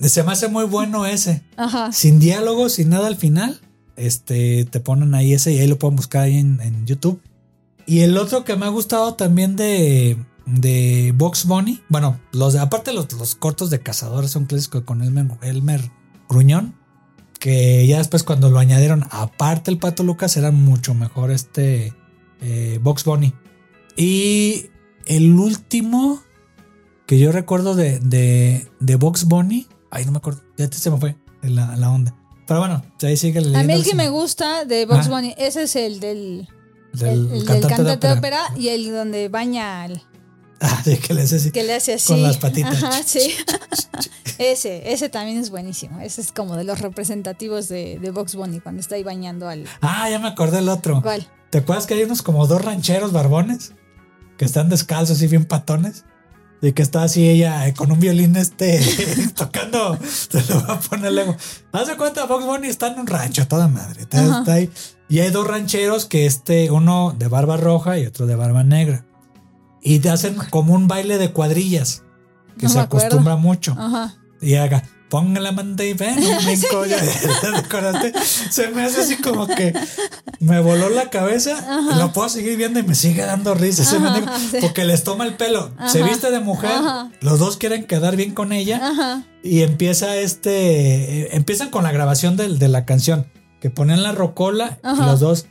se me hace muy bueno ese. Ajá. Sin diálogo, sin nada al final. Este, te ponen ahí ese y ahí lo pueden buscar ahí en, en YouTube. Y el otro que me ha gustado también de, de Box Bunny, bueno, los de- aparte los, los cortos de cazadores son clásicos con Elmer, Elmer Gruñón, que ya después cuando lo añadieron aparte el Pato Lucas era mucho mejor este eh, Box Bunny. Y el último que yo recuerdo de, de, de Box Bunny, ay no me acuerdo, ya se me fue la, la onda. Pero bueno, ahí sigue A mí el que me gusta de Box Ah. Bunny, ese es el del, del el- el del cantante, cantante de de ópera. ópera y el donde baña al Ah, sí, que le hace así. que le hace así. Con las patitas. Ajá, sí. ese, ese también es buenísimo. Ese es como de los representativos de, de Box Bunny cuando está ahí bañando al. Ah, ya me acordé el otro. ¿Cuál? ¿Te acuerdas que hay unos como dos rancheros barbones? Que están descalzos y bien patones. Y que está así ella eh, con un violín este tocando. Te lo voy a poner luego. Haz de cuenta, Fox Bunny está en un rancho, toda madre. Está, está ahí. Y hay dos rancheros que este, uno de barba roja y otro de barba negra. Y te hacen como un baile de cuadrillas. Que No se acostumbra mucho. Ajá. Y haga, ponga la manta y ven. Se me hace así como que me voló la cabeza, y lo puedo seguir viendo y me sigue dando risa Ajá, sí. porque les toma el pelo, se Ajá, viste de mujer, ajá. los dos quieren quedar bien con ella Ajá. y empieza este, eh, empiezan con la grabación del- de, la canción, que ponen la rocola y Ajá. los dos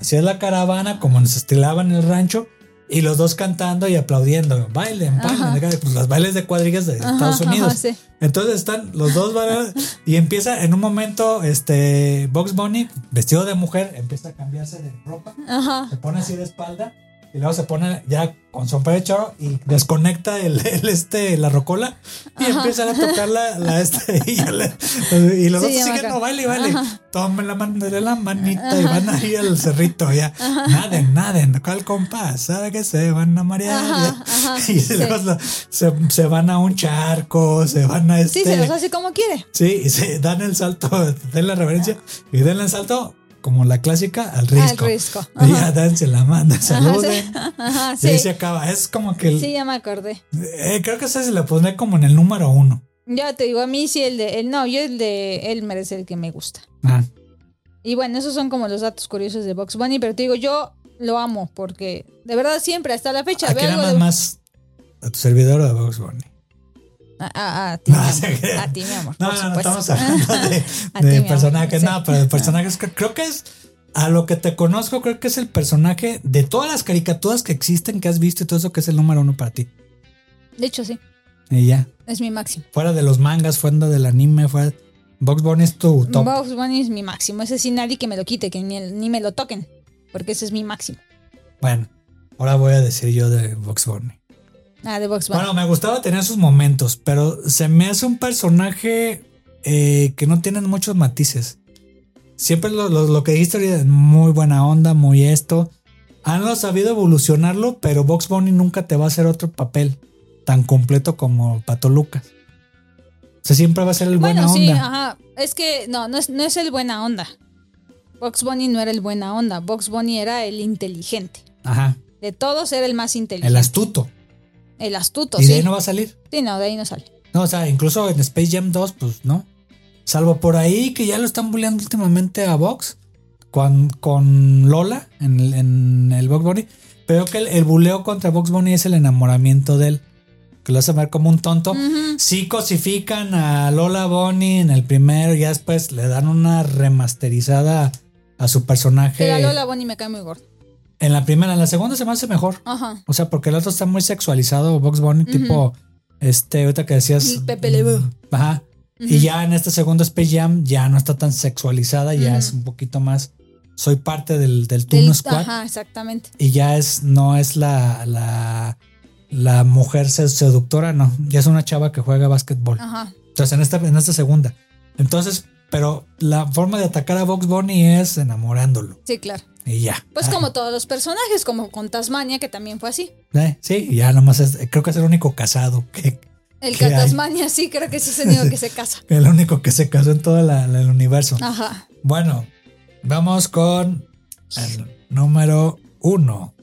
hacían la caravana como nos estilaban en el rancho. Y los dos cantando y aplaudiendo. Bailen, bailen. Pues los bailes de cuadrillas de Ajá, Estados ajá, Unidos. sí. Entonces están los dos y empieza en un momento este Box Bunny vestido de mujer empieza a cambiarse de ropa, Ajá. se pone así de espalda Y luego se pone ya con sombrero de choro y desconecta el, el, este, la rocola y empiezan a tocar la, la este y, le- y los Sí, otros siguen, no, baile. Ajá. Tomen la mano de la manita y van ahí al cerrito ya. Naden, naden, ¿cuál compás? ¿Sabe que se van a marear? Ajá, ajá, y sí. luego se, se van a un charco, se van a este. Sí, se los hace como quiere. Sí, y se dan el salto, den la reverencia y den el salto como la clásica al risco. risco, Y ajá. ya danse la manda, saluden. Ajá, Y ahí sí. se acaba. Es como que el- Sí, ya me acordé. eh, creo que ese se le pondré como en el número uno. Ya te digo, a mí sí el de. El, no, yo el de Elmer es el que me gusta. Ah, Y bueno, esos son como los datos curiosos de Box Bunny, pero te digo, yo lo amo porque de verdad siempre, hasta la fecha, ¿A veo algo de. más? ¿A tu servidor o a Box Bunny? A, a- a ti, mi amor. A ti, mi amor. No, no, estamos hablando de, ti, de personajes. sí. No, pero de personajes cre- creo que es a lo que te conozco, creo que es el personaje de todas las caricaturas que existen, que has visto y todo eso que es el número uno para ti. De hecho, sí. Y ya. Es mi máximo. Fuera de los mangas, fuera del anime, fuera. Box Bunny es tu top. Box Bunny es mi máximo. Ese sí, nadie que me lo quite, que ni, ni me lo toquen. Porque ese es mi máximo. Bueno, ahora voy a decir yo de Box Bunny. Ah, de Box Bunny. Bueno, me gustaba tener sus momentos, pero se me hace un personaje eh, que no tiene muchos matices. Siempre lo, lo- lo que dijiste ahorita, muy buena onda, muy esto. Han sabido evolucionarlo, pero Box Bunny nunca te va a hacer otro papel tan completo como Pato Lucas. O sea, siempre va a ser el buena bueno, sí, onda. ajá. Es que no, no es, no es el buena onda. Box Bunny no era el buena onda. Box Bunny era el inteligente. Ajá. De todos era el más inteligente. El astuto. El astuto, y de ahí no va a salir. Sí, no, de ahí no sale. No, o sea, incluso en Space Jam 2, pues no. Salvo por ahí que ya lo están bulleando últimamente a Vox con, con Lola en el, en el Box Bunny. Pero que el, el buleo contra Box Bunny es el enamoramiento de él. Que lo hace ver como un tonto. Sí cosifican a Lola Bunny en el primero y ya después le dan una remasterizada a su personaje. Pero a Lola Bonnie me cae muy gordo. En la primera, en la segunda se me hace mejor. Ajá. O sea, porque el otro está muy sexualizado, Box Bunny, tipo, este, ahorita que decías. Pepe Le Pew. Ajá. Y ya en este segundo Space Jam ya no está tan sexualizada, ya es un poquito más. Soy parte del, del Del- Squad. Ajá, exactamente. Y ya es, no es la, la, la mujer se- seductora, no. Ya es una chava que juega básquetbol. Ajá. Entonces, en esta, en esta segunda. Entonces, pero la forma de atacar a Box Bunny es enamorándolo. Sí, claro. Y ya. Pues Ah, como todos los personajes, como con Tasmania, que también fue así. eh, sí, ya nomás es, creo que es el único casado que, El ¿Qué que hay? Tasmania, sí, creo que es el único que se casa. el único que se casó en todo la- la- el universo. Ajá. Bueno, vamos con el número uno.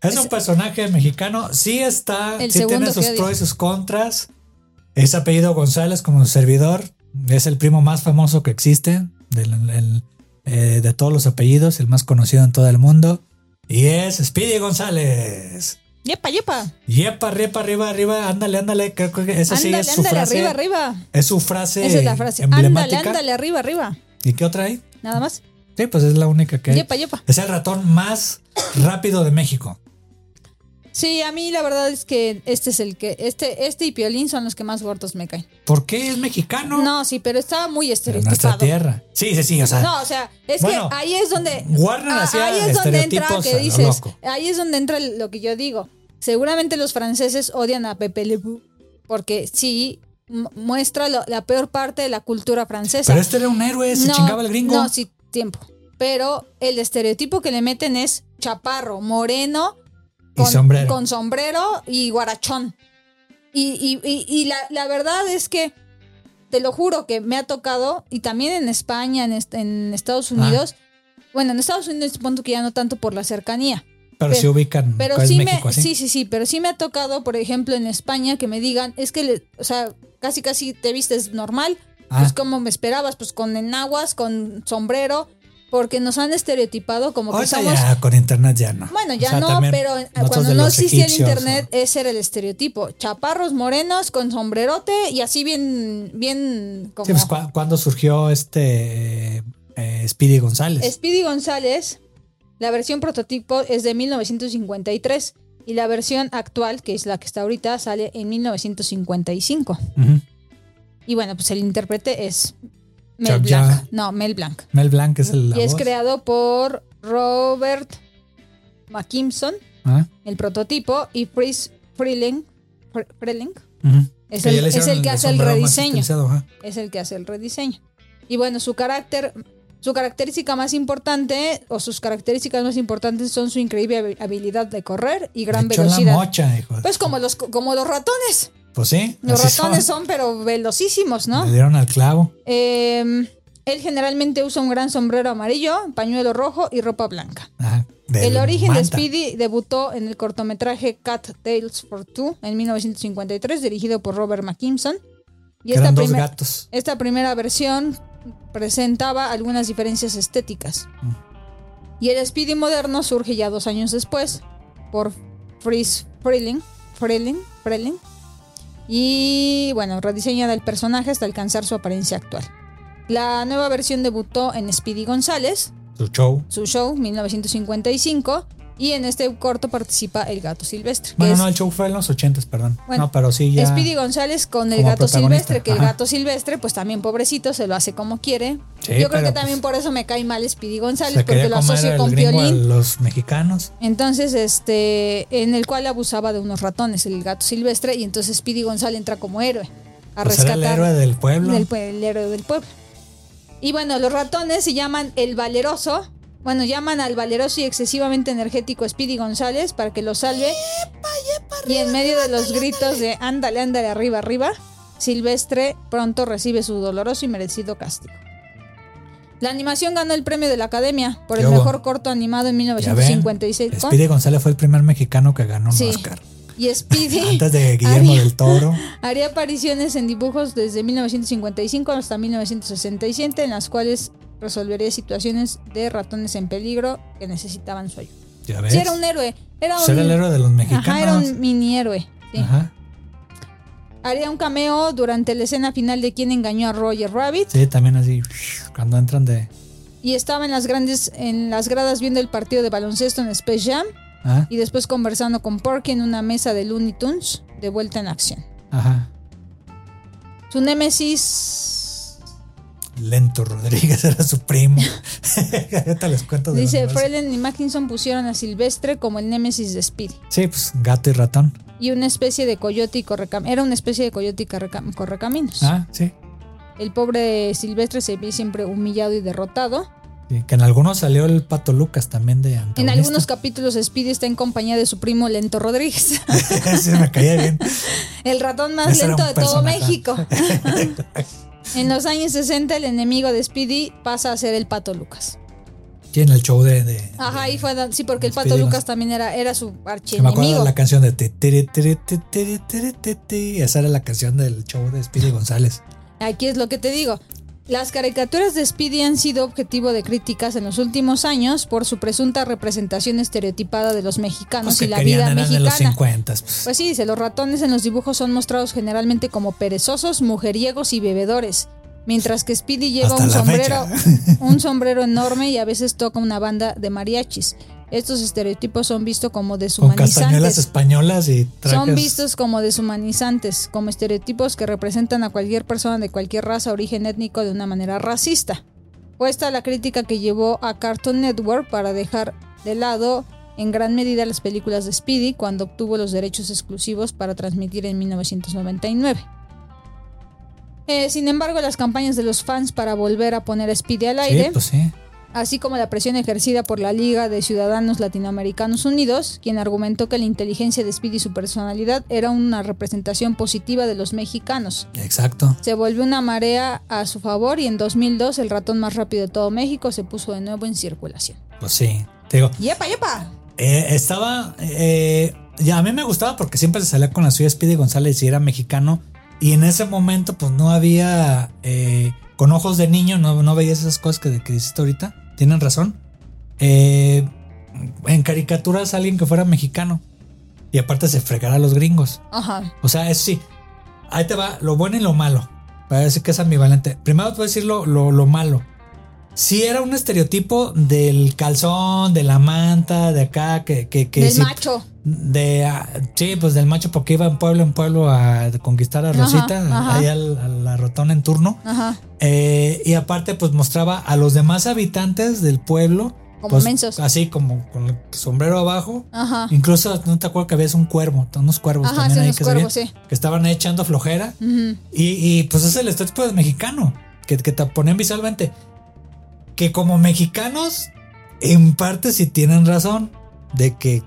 Es un personaje mexicano, sí está, sí tiene sus pros y sus contras. Es apellido González como servidor. Es el primo más famoso que existe del- el- eh, de todos los apellidos, el más conocido en todo el mundo. Y es Speedy González. Yepa, yepa. Yepa, arriba, arriba, arriba, ándale, ándale. Creo que esa sí ándale, es su ándale, frase. arriba, arriba. Es su frase Esa es la frase. Ándale, emblemática. ándale, arriba, arriba. ¿Y qué otra hay? Nada más. Sí, pues es la única que hay. Yepa, yepa. Es el ratón más rápido de México. Sí, a mí la verdad es que este es el que. Este, este y Piolín son los que más gordos me caen. ¿Por qué es mexicano? No, sí, pero estaba muy de nuestra estereotipado. tierra. Sí, sí, sí. O sea, No, o sea, es Bueno, que ahí es donde. Warner Ah, ahí es donde entra a que lo dices. loco. Ahí es donde entra lo que yo digo. Seguramente los franceses odian a Pepe Le porque sí mu- muestra lo- la peor parte de la cultura francesa. pero este era un héroe, se chingaba el gringo. No, sí, tiempo. Pero el estereotipo que le meten es chaparro, moreno, Y sombrero. con sombrero y guarachón. Y, y- y- y la, la verdad es que, te lo juro que me ha tocado, y también en España, en, est- en Estados Unidos, bueno, en Estados Unidos punto que ya no tanto por la cercanía, pero pero- se ubican. pero ¿cuál es sí México me, sí, sí, sí, pero sí me ha tocado, por ejemplo, en España que me digan, es que, le- o sea, casi casi te vistes normal, Ah. pues como me esperabas, pues con enaguas, con sombrero, porque nos han estereotipado como que somos... ya con internet ya no. Bueno, O ya sea, no, pero cuando no existía el internet, ese era el estereotipo. Chaparros morenos con sombrerote y así bien, bien o- como... Sí, pues cu- cuando surgió este eh, eh, Speedy González. Speedy González, la versión prototipo es de 1953 y la versión actual, que es la que está ahorita, sale en 1955. Ujú. Y bueno, pues el intérprete es Mel Blanc. No, Mel Blanc. Mel Blanc es el. la y es voz. creado por Robert McKimson, Ah, el prototipo, y Fritz Freeling, Fre- Freeling es el, es que hace el rediseño. Es el que hace el rediseño. Y bueno, su carácter, su característica más importante, o sus características más importantes son su increíble habi- habilidad de correr y gran la velocidad. mocha, hijo. Pues como los, como los ratones. Pues sí. Los ratones son, pero velocísimos, ¿no? Le dieron al clavo. Eh, él generalmente usa un gran sombrero amarillo, pañuelo rojo y ropa blanca. Ajá, El origen de. Speedy debutó en el cortometraje Cat Tales for Two en 1953, dirigido por Robert McKimson. Y primer- gatos. esta primera versión presentaba algunas diferencias estéticas. Mm. Y el Speedy moderno surge ya dos años después por Fritz Freeling, Freeling, Freeling. Y bueno, rediseña del personaje hasta alcanzar su apariencia actual. La nueva versión debutó en Speedy González, Su show. su show 1955, y en este corto participa el gato silvestre. Bueno, no, el show fue en los ochentas, perdón. Bueno, no, pero sí ya. Speedy González con el gato silvestre, que el gato silvestre, pues también pobrecito, se lo hace como quiere. Sí, Yo creo que pues, también por eso me cae mal Speedy González, porque lo asocio con Piolín. los mexicanos. Entonces, este, en el cual abusaba de unos ratones, el gato silvestre, y entonces Speedy González entra como héroe a Pues era rescatar el héroe del pueblo. del el héroe del pueblo. Y bueno, los ratones se llaman el valeroso. Bueno, llaman al valeroso y excesivamente energético Speedy González para que lo salve. y en medio de los gritos de ándale, ándale, arriba, arriba, Silvestre pronto recibe su doloroso y merecido castigo. La animación ganó el premio de la Academia por ¿Qué el hubo? mejor corto animado en Ya ven, 1956. con- Speedy González fue el primer mexicano que ganó un Sí. Oscar. Y Speedy Antes de Guillermo haría- del Toro. Haría apariciones en dibujos desde 1955 hasta 1967, en las cuales resolvería situaciones de ratones en peligro que necesitaban su ayuda. Ya ves. Sí, era un héroe. Era Pues un, era el héroe de los mexicanos. Ajá, era un mini héroe. sí. Ajá. Haría un cameo durante la escena final de Quien engañó a Roger Rabbit. Sí, también así. Cuando entran de. Y estaba en las grandes, en las gradas viendo el partido de baloncesto en Space Jam. Ah, Y después conversando con Porky en una mesa de Looney Tunes de vuelta en acción. ajá. Su némesis Lento Rodríguez era su primo. Ahorita les cuento de Dice. Freeland y Mackinson pusieron a Silvestre como el némesis de Speedy. Sí, pues gato y ratón. Y una especie de coyote y correcaminos. Era una especie de coyote y correcam- correcaminos. Ah, sí. El pobre Silvestre se ve siempre humillado y derrotado. Sí, Que en algunos salió el Pato Lucas también de antagonista. En algunos capítulos Speedy está en compañía de su primo Lento Rodríguez. sí, me caía bien. el ratón más Ese lento de todo. México. En los años 60 el enemigo de Speedy pasa a ser el Pato Lucas. En el show de. de- Ajá, de- ahí fue, sí, porque el Pato. Lucas también era, era su que me acuerdo archienemigo. de la canción de. ti. Esa era la canción del show de Speedy González. Aquí es lo que te digo. Las caricaturas de Speedy han sido objetivo de críticas en los últimos años por su presunta representación estereotipada de los mexicanos Pues y la vida los mexicana. 50. Pues. Pues sí, dice, los ratones en los dibujos son mostrados generalmente como perezosos, mujeriegos y bebedores, mientras que Speedy lleva Hasta un sombrero, fecha. un sombrero enorme y a veces toca una banda de mariachis. Estos estereotipos son vistos como con deshumanizantes. castañuelas españolas y trajes. Son vistos como deshumanizantes, como estereotipos que representan a cualquier persona de cualquier raza, origen étnico de una manera racista. Fue esta la crítica que llevó a Cartoon Network para dejar de lado en gran medida las películas de Speedy cuando obtuvo los derechos exclusivos para transmitir en 1999. Eh, sin embargo, las campañas de los fans para volver a poner a Speedy al aire Sí, pues sí. Así como la presión ejercida por la Liga de Ciudadanos Latinoamericanos Unidos, quien argumentó que la inteligencia de Speedy y su personalidad era una representación positiva de los mexicanos. Exacto. Se volvió una marea a su favor y en 2002 el ratón más rápido de todo México se puso de nuevo en circulación. Pues sí. Te digo, ¡Yepa, yepa! eh, estaba. eh, ya a mí me gustaba porque siempre se salía con la suya Speedy González y era mexicano. Y en ese momento, pues no había. eh, con ojos de niño, no, no veías esas cosas que, que dijiste ahorita. Tienen razón. Eh, en caricaturas, alguien que fuera mexicano. Y aparte se fregara a los gringos. Ajá. O sea, eso sí. Ahí te va lo bueno y lo malo. Para decir que es ambivalente. Primero te voy a decir lo, lo, lo malo. Sí era un estereotipo del calzón, de la manta, de acá, que... que, que Del sí- macho. De, ah, sí, pues del macho porque iba en pueblo en pueblo a conquistar a Rosita, ajá. ahí al, a la rotona en turno. Ajá. Eh, y aparte, pues mostraba a los demás habitantes del pueblo como Pues, mensos. Así como con el sombrero abajo. Ajá. Incluso no te acuerdas que había un cuervo, unos cuervos Ajá, también sí, ahí que, cuervos, sí. que estaban ahí echando flojera. Y, y, pues es el estereotipo mexicano, que, que te ponen visualmente. Que como mexicanos, en parte sí tienen razón, de que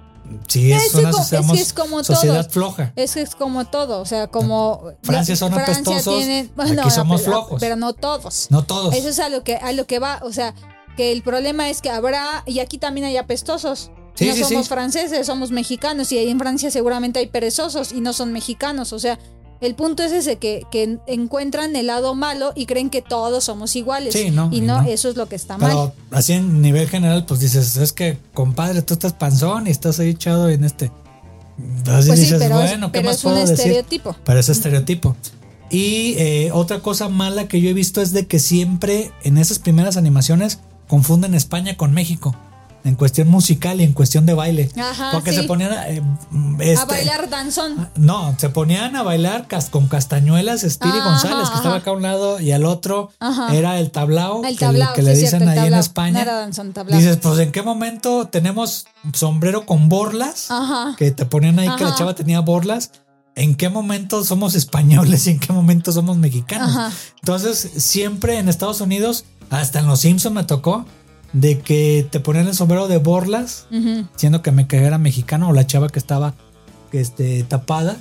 sí es, una es que es como sociedad floja. Es que es como todo, o sea, como Francia son apestosos, aquí somos pero, flojos. pero no todos. No todos. Eso es a lo que a lo que va, o sea, que el problema es que habrá y aquí también hay apestosos. Sí, no sí, somos sí. franceses, somos mexicanos y ahí en Francia seguramente hay perezosos y no son mexicanos, o sea, el punto es ese que, que encuentran el lado malo y creen que todos somos iguales. Sí, no, y y no, no. eso es lo que está mal. Pero así en nivel general, pues dices, es que compadre, tú estás panzón y estás ahí echado en este. Así Pues sí, dices, pero, bueno, ¿qué pero más es un puedo decir? estereotipo. Pero es estereotipo. Y eh, otra cosa mala que yo he visto es de que siempre en esas primeras animaciones confunden España con México. En cuestión musical y en cuestión de baile. Ajá, Porque sí. se ponían eh, a este, bailar danzón. No, se ponían a bailar cas- con castañuelas Ajá, González, que estaba ajá. acá a un lado, y al otro Ajá. era el tablao, El que, tablao, que sí le dicen cierto, ahí en tablao. España. No era danzón, tablao. Dices, pues en qué momento tenemos sombrero con borlas, Ajá. que te ponían ahí que la Ajá. chava tenía borlas. ¿En qué momento somos españoles y en qué momento somos mexicanos? Ajá. Entonces, siempre en Estados Unidos, hasta en Los Simpsons me tocó, de que te ponían el sombrero de borlas, siendo que me era mexicano o la chava que estaba este, tapada,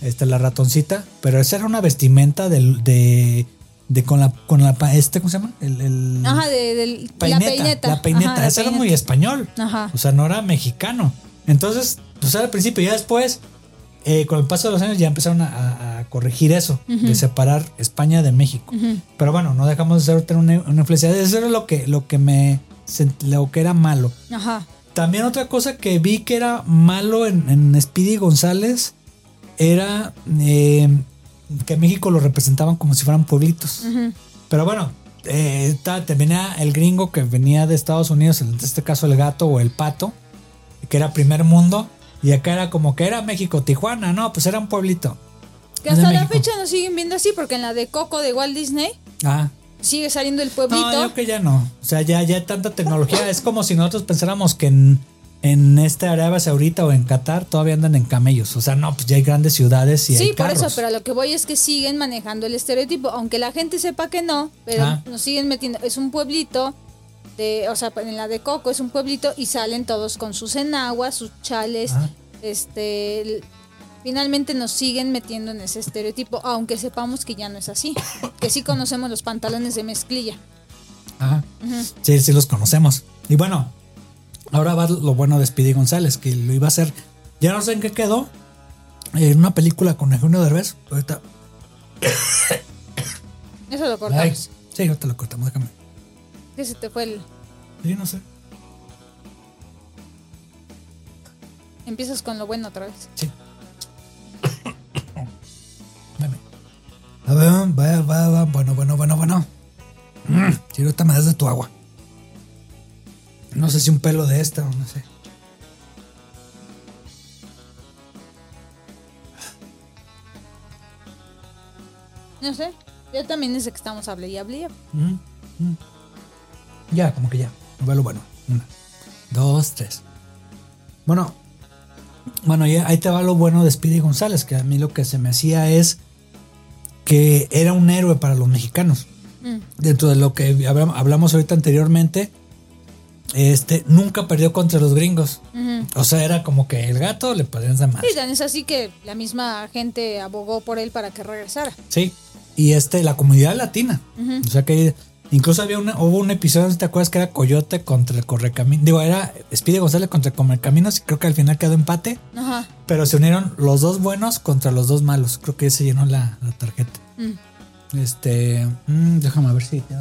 este, la ratoncita, pero esa era una vestimenta del- de, de, con la, con la, este, ¿cómo se llama? El, el- Ajá, de, peineta, la peineta. La peineta, Ajá, la ese era muy español. Ajá. O sea, no era mexicano. Entonces, pues era al principio, ya después, eh, con el paso de los años, ya empezaron a, a- a corregir eso, de separar España de México. Pero bueno, no dejamos de ser tener una, una influencia. Eso era lo que, lo que me lo que era malo. Ajá. También otra cosa que vi que era malo en, en Speedy González era eh, que México lo representaban como si fueran pueblitos. Pero bueno, eh, ta- venía el gringo que venía de Estados Unidos, en este caso el gato o el pato, que era primer mundo, y acá era como que era México, Tijuana, no, pues era un pueblito. Que hasta la México. fecha nos siguen viendo así, porque en la de Coco de Walt Disney Ah, sigue saliendo el no, pueblito. yo que ya no. O sea, ya, ya hay tanta tecnología. Es como si nosotros pensáramos que en, en este Arabia Saudita o en Qatar todavía andan en camellos. O sea, no, pues ya hay grandes ciudades y sí, hay por carros. eso, pero lo que voy es que siguen manejando el estereotipo, aunque la gente sepa que no, pero Ah. nos siguen metiendo. Es un pueblito, de, o sea, en la de Coco es un pueblito y salen todos con sus enaguas, sus chales, Ah. este. Finalmente nos siguen metiendo en ese estereotipo, aunque sepamos que ya no es así, que sí conocemos los pantalones de mezclilla. Ajá. Sí, sí los conocemos. Y bueno, ahora va lo bueno de Speedy González, que lo iba a hacer. Ya no sé en qué quedó. En una película con Eugenio Derbez. Ahorita. Eso lo Ay, cortamos. sí, ahorita lo cortamos, déjame. Que se te fue el. Sí, no sé. Empiezas con lo bueno otra vez. Sí. Bueno, bueno, bueno, bueno. Mm, Si ahorita me das de tu agua. No sé si un pelo de esta o no sé. No sé. Yo también es que estamos hable y hable. Mm, mm. Ya, como que ya. Va lo bueno. Una, dos, tres. Bueno, bueno, ya ahí te va lo bueno de Speedy González, que a mí lo que se me hacía es que era un héroe para los mexicanos. Mm. Dentro de lo que hablam- hablamos ahorita anteriormente, este nunca perdió contra los gringos. O sea, era como que el gato le podían más. Sí, es así que la misma gente abogó por él para que regresara. Sí. Y este, la comunidad latina. O sea que incluso había una, hubo un episodio, ¿te acuerdas que era Coyote contra el Correcaminos? Digo, era Speedy González contra el Correcaminos y creo que al final quedó empate. Ajá. Pero se unieron los dos buenos contra los dos malos. Creo que se llenó la, la tarjeta. Mm. Este, mm, déjame ver si te.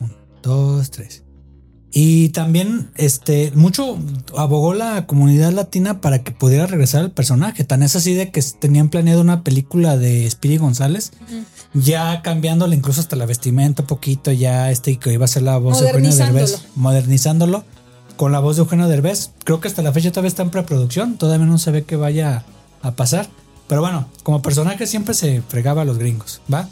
Uno, dos, tres. Y también, este, mucho abogó la comunidad latina para que pudiera regresar el personaje. Tan es así de que tenían planeado una película de Speedy González, ya cambiándole incluso hasta la vestimenta un poquito, ya este que iba a ser la voz de Eugenio. Derbez, modernizándolo. con la voz de Eugenio Derbez. Creo que hasta la fecha todavía está en preproducción, todavía no se ve que vaya a pasar. Pero bueno, como personaje siempre se fregaba a los gringos, ¿va?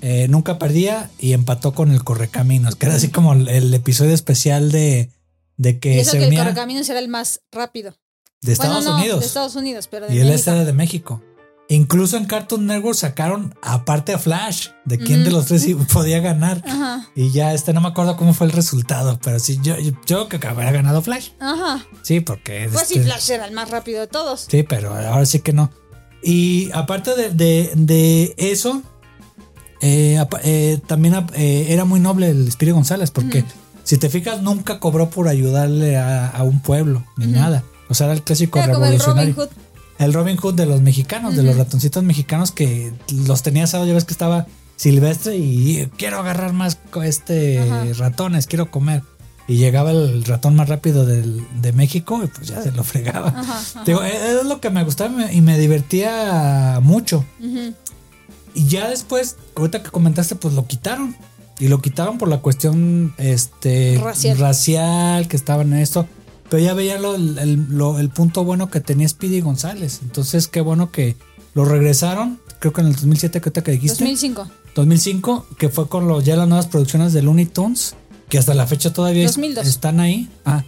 Eh, nunca perdía y empató con el Correcaminos, que era así como el, el episodio especial de, de Y que eso se que el Correcaminos era el más rápido. de Estados bueno, no, Unidos. de Estados Unidos, pero de y él era de México. Incluso en Cartoon Network sacaron, aparte a Flash, de quién de los tres sí podía ganar. Ajá, Y ya este no me acuerdo cómo fue el resultado, pero sí, yo, yo creo que habría ganado Flash. ajá. Sí, porque. Pues sí, este, Flash era el más rápido de todos. Sí, pero ahora sí que no. Y aparte de, de- de eso, eh, eh, también eh, era muy noble el Espíritu González, porque si te fijas, nunca cobró por ayudarle a, a un pueblo, ni nada. O sea, era el clásico Era como el revolucionario. Robin Hood. El Robin Hood de los mexicanos, de los ratoncitos mexicanos que los tenía asados. Ya ves que estaba silvestre y quiero agarrar más este ratones, quiero comer. Y llegaba el ratón más rápido del- de México y pues ya se lo fregaba. Digo, e- es lo que me gustaba y me- y me divertía mucho. Y ya después, ahorita que comentaste, pues lo quitaron. Y lo quitaron por la cuestión este, Racial. racial que estaba en esto. Pero ya veía lo- el, lo- el punto bueno que tenía Speedy González. Entonces, qué bueno que lo regresaron. Creo que en el 2007, que ahorita que dijiste. 2005. 2005, que fue con los, ya las nuevas producciones de Looney Tunes, que hasta la fecha todavía es- 2002. están ahí. Ah,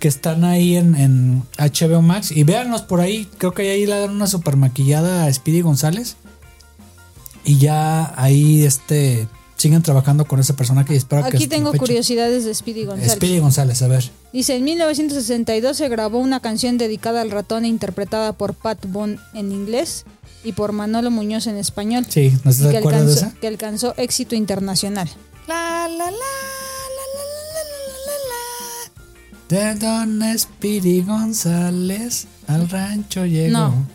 que están ahí en, en HBO Max. Y véanlos por ahí. Creo que ahí le dan una super maquillada a Speedy González. Y ya ahí este siguen trabajando con ese personaje y espero que Aquí tengo curiosidades de Speedy González. Speedy González, a ver. Dice, en 1962 se grabó una canción dedicada al ratón e interpretada por Pat Boone en inglés y por Manolo Muñoz en español. Sí, ¿no de que acuerdo de alcanzó, esa? que alcanzó éxito internacional. La la la la la la la la. De Don Speedy González al rancho llegó. No.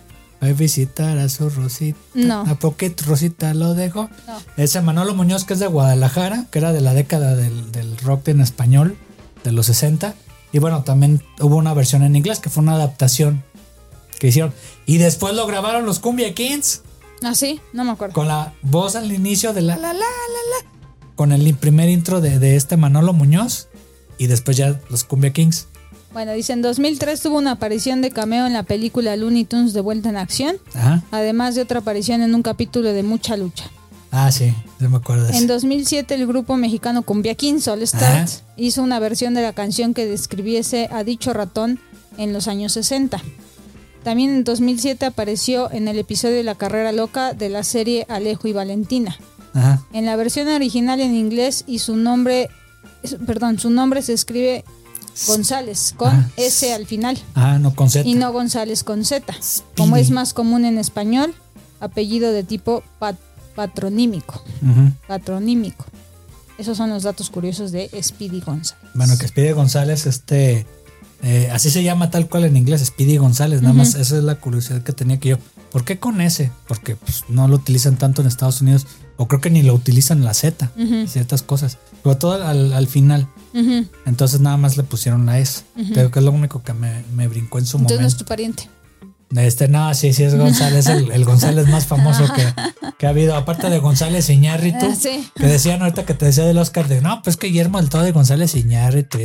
Va a visitar a su Rosita. No. A Pocket Rosita lo dejó. No. Ese Manolo Muñoz, que es de Guadalajara, que era de la década del, del rock en español, de los 60. Y bueno, también hubo una versión en inglés, que fue una adaptación que hicieron. Y después lo grabaron los Cumbia Kings, ¿Ah, sí? No me acuerdo. con la voz al inicio de la la la la la. Con el primer intro de, de este Manolo Muñoz. Y después ya los Cumbia Kings. Bueno, dice, en 2003 tuvo una aparición de cameo en la película Looney Tunes de vuelta en acción, Ajá. además de otra aparición en un capítulo de Mucha Lucha. Ah, sí, yo me acuerdo de En eso. 2007 el grupo mexicano Cumbia Kings All Stars hizo una versión de la canción que describiese a dicho ratón en los años 60. También en 2007 apareció en el episodio de La Carrera Loca de la serie Alejo y Valentina. Ajá. En la versión original en inglés y su nombre, perdón, su nombre se escribe González con Ah. S al final Ah, no, con Z. y no González con Z, como es más común en español, apellido de tipo pat- patronímico, patronímico. Esos son los datos curiosos de Speedy González. Bueno, que Speedy González, este. Eh, así se llama tal cual en inglés, Speedy González. Nada más, esa es la curiosidad que tenía que yo. ¿Por qué con ese? Porque pues, no lo utilizan tanto en Estados Unidos. O creo que ni lo utilizan la Z. Ciertas cosas. Pero todo al, al final. Entonces nada más le pusieron la S. Creo que es lo único que me, me brincó en su Entonces no es momento. tu pariente. Este, no, sí, sí es González, el, el González más famoso que, que ha habido. Aparte de González Iñárritu. Ah, sí. Que decían ahorita que te decía del Oscar de no, pues que Guillermo del Todo de González Iñárritu.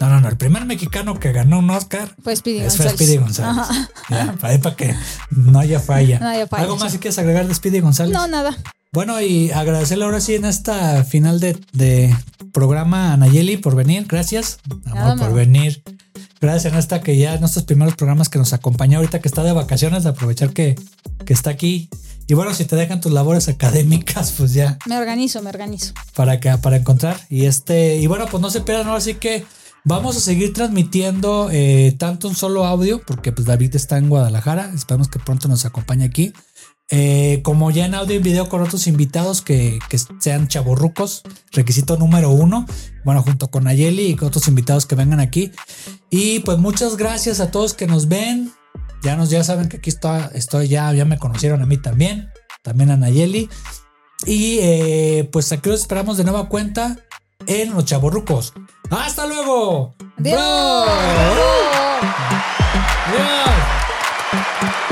No, no, no. El primer mexicano que ganó un Oscar Fue Speedy es fue González. Speedy González. Ajá. Ya, para, para que no haya falla. No haya falla, ¿Algo más sí. si quieres agregar de Speedy González? No, nada. Bueno, y agradecerle ahora sí en esta final de, de programa a Nayeli por venir. Gracias, amor, por venir. Gracias en esta que ya en estos primeros programas que nos acompañó ahorita que está de vacaciones, de aprovechar que, que está aquí. Y bueno, si te dejan tus labores académicas, pues ya Me organizo, me organizo. para que para encontrar y este y bueno pues no se pierdan ahora sí que vamos a seguir transmitiendo eh, tanto un solo audio porque pues David está en Guadalajara esperamos que pronto nos acompañe aquí eh, como ya en audio y video con otros invitados que, que sean chaborrucos requisito número uno bueno junto con Ayeli y con otros invitados que vengan aquí y pues muchas gracias a todos que nos ven ya nos ya saben que aquí estoy, estoy ya ya me conocieron a mí también también a Nayeli y eh, pues aquí los esperamos de nueva cuenta en Los Chavorrucos. ¡Hasta luego! Adiós. ¡Adiós!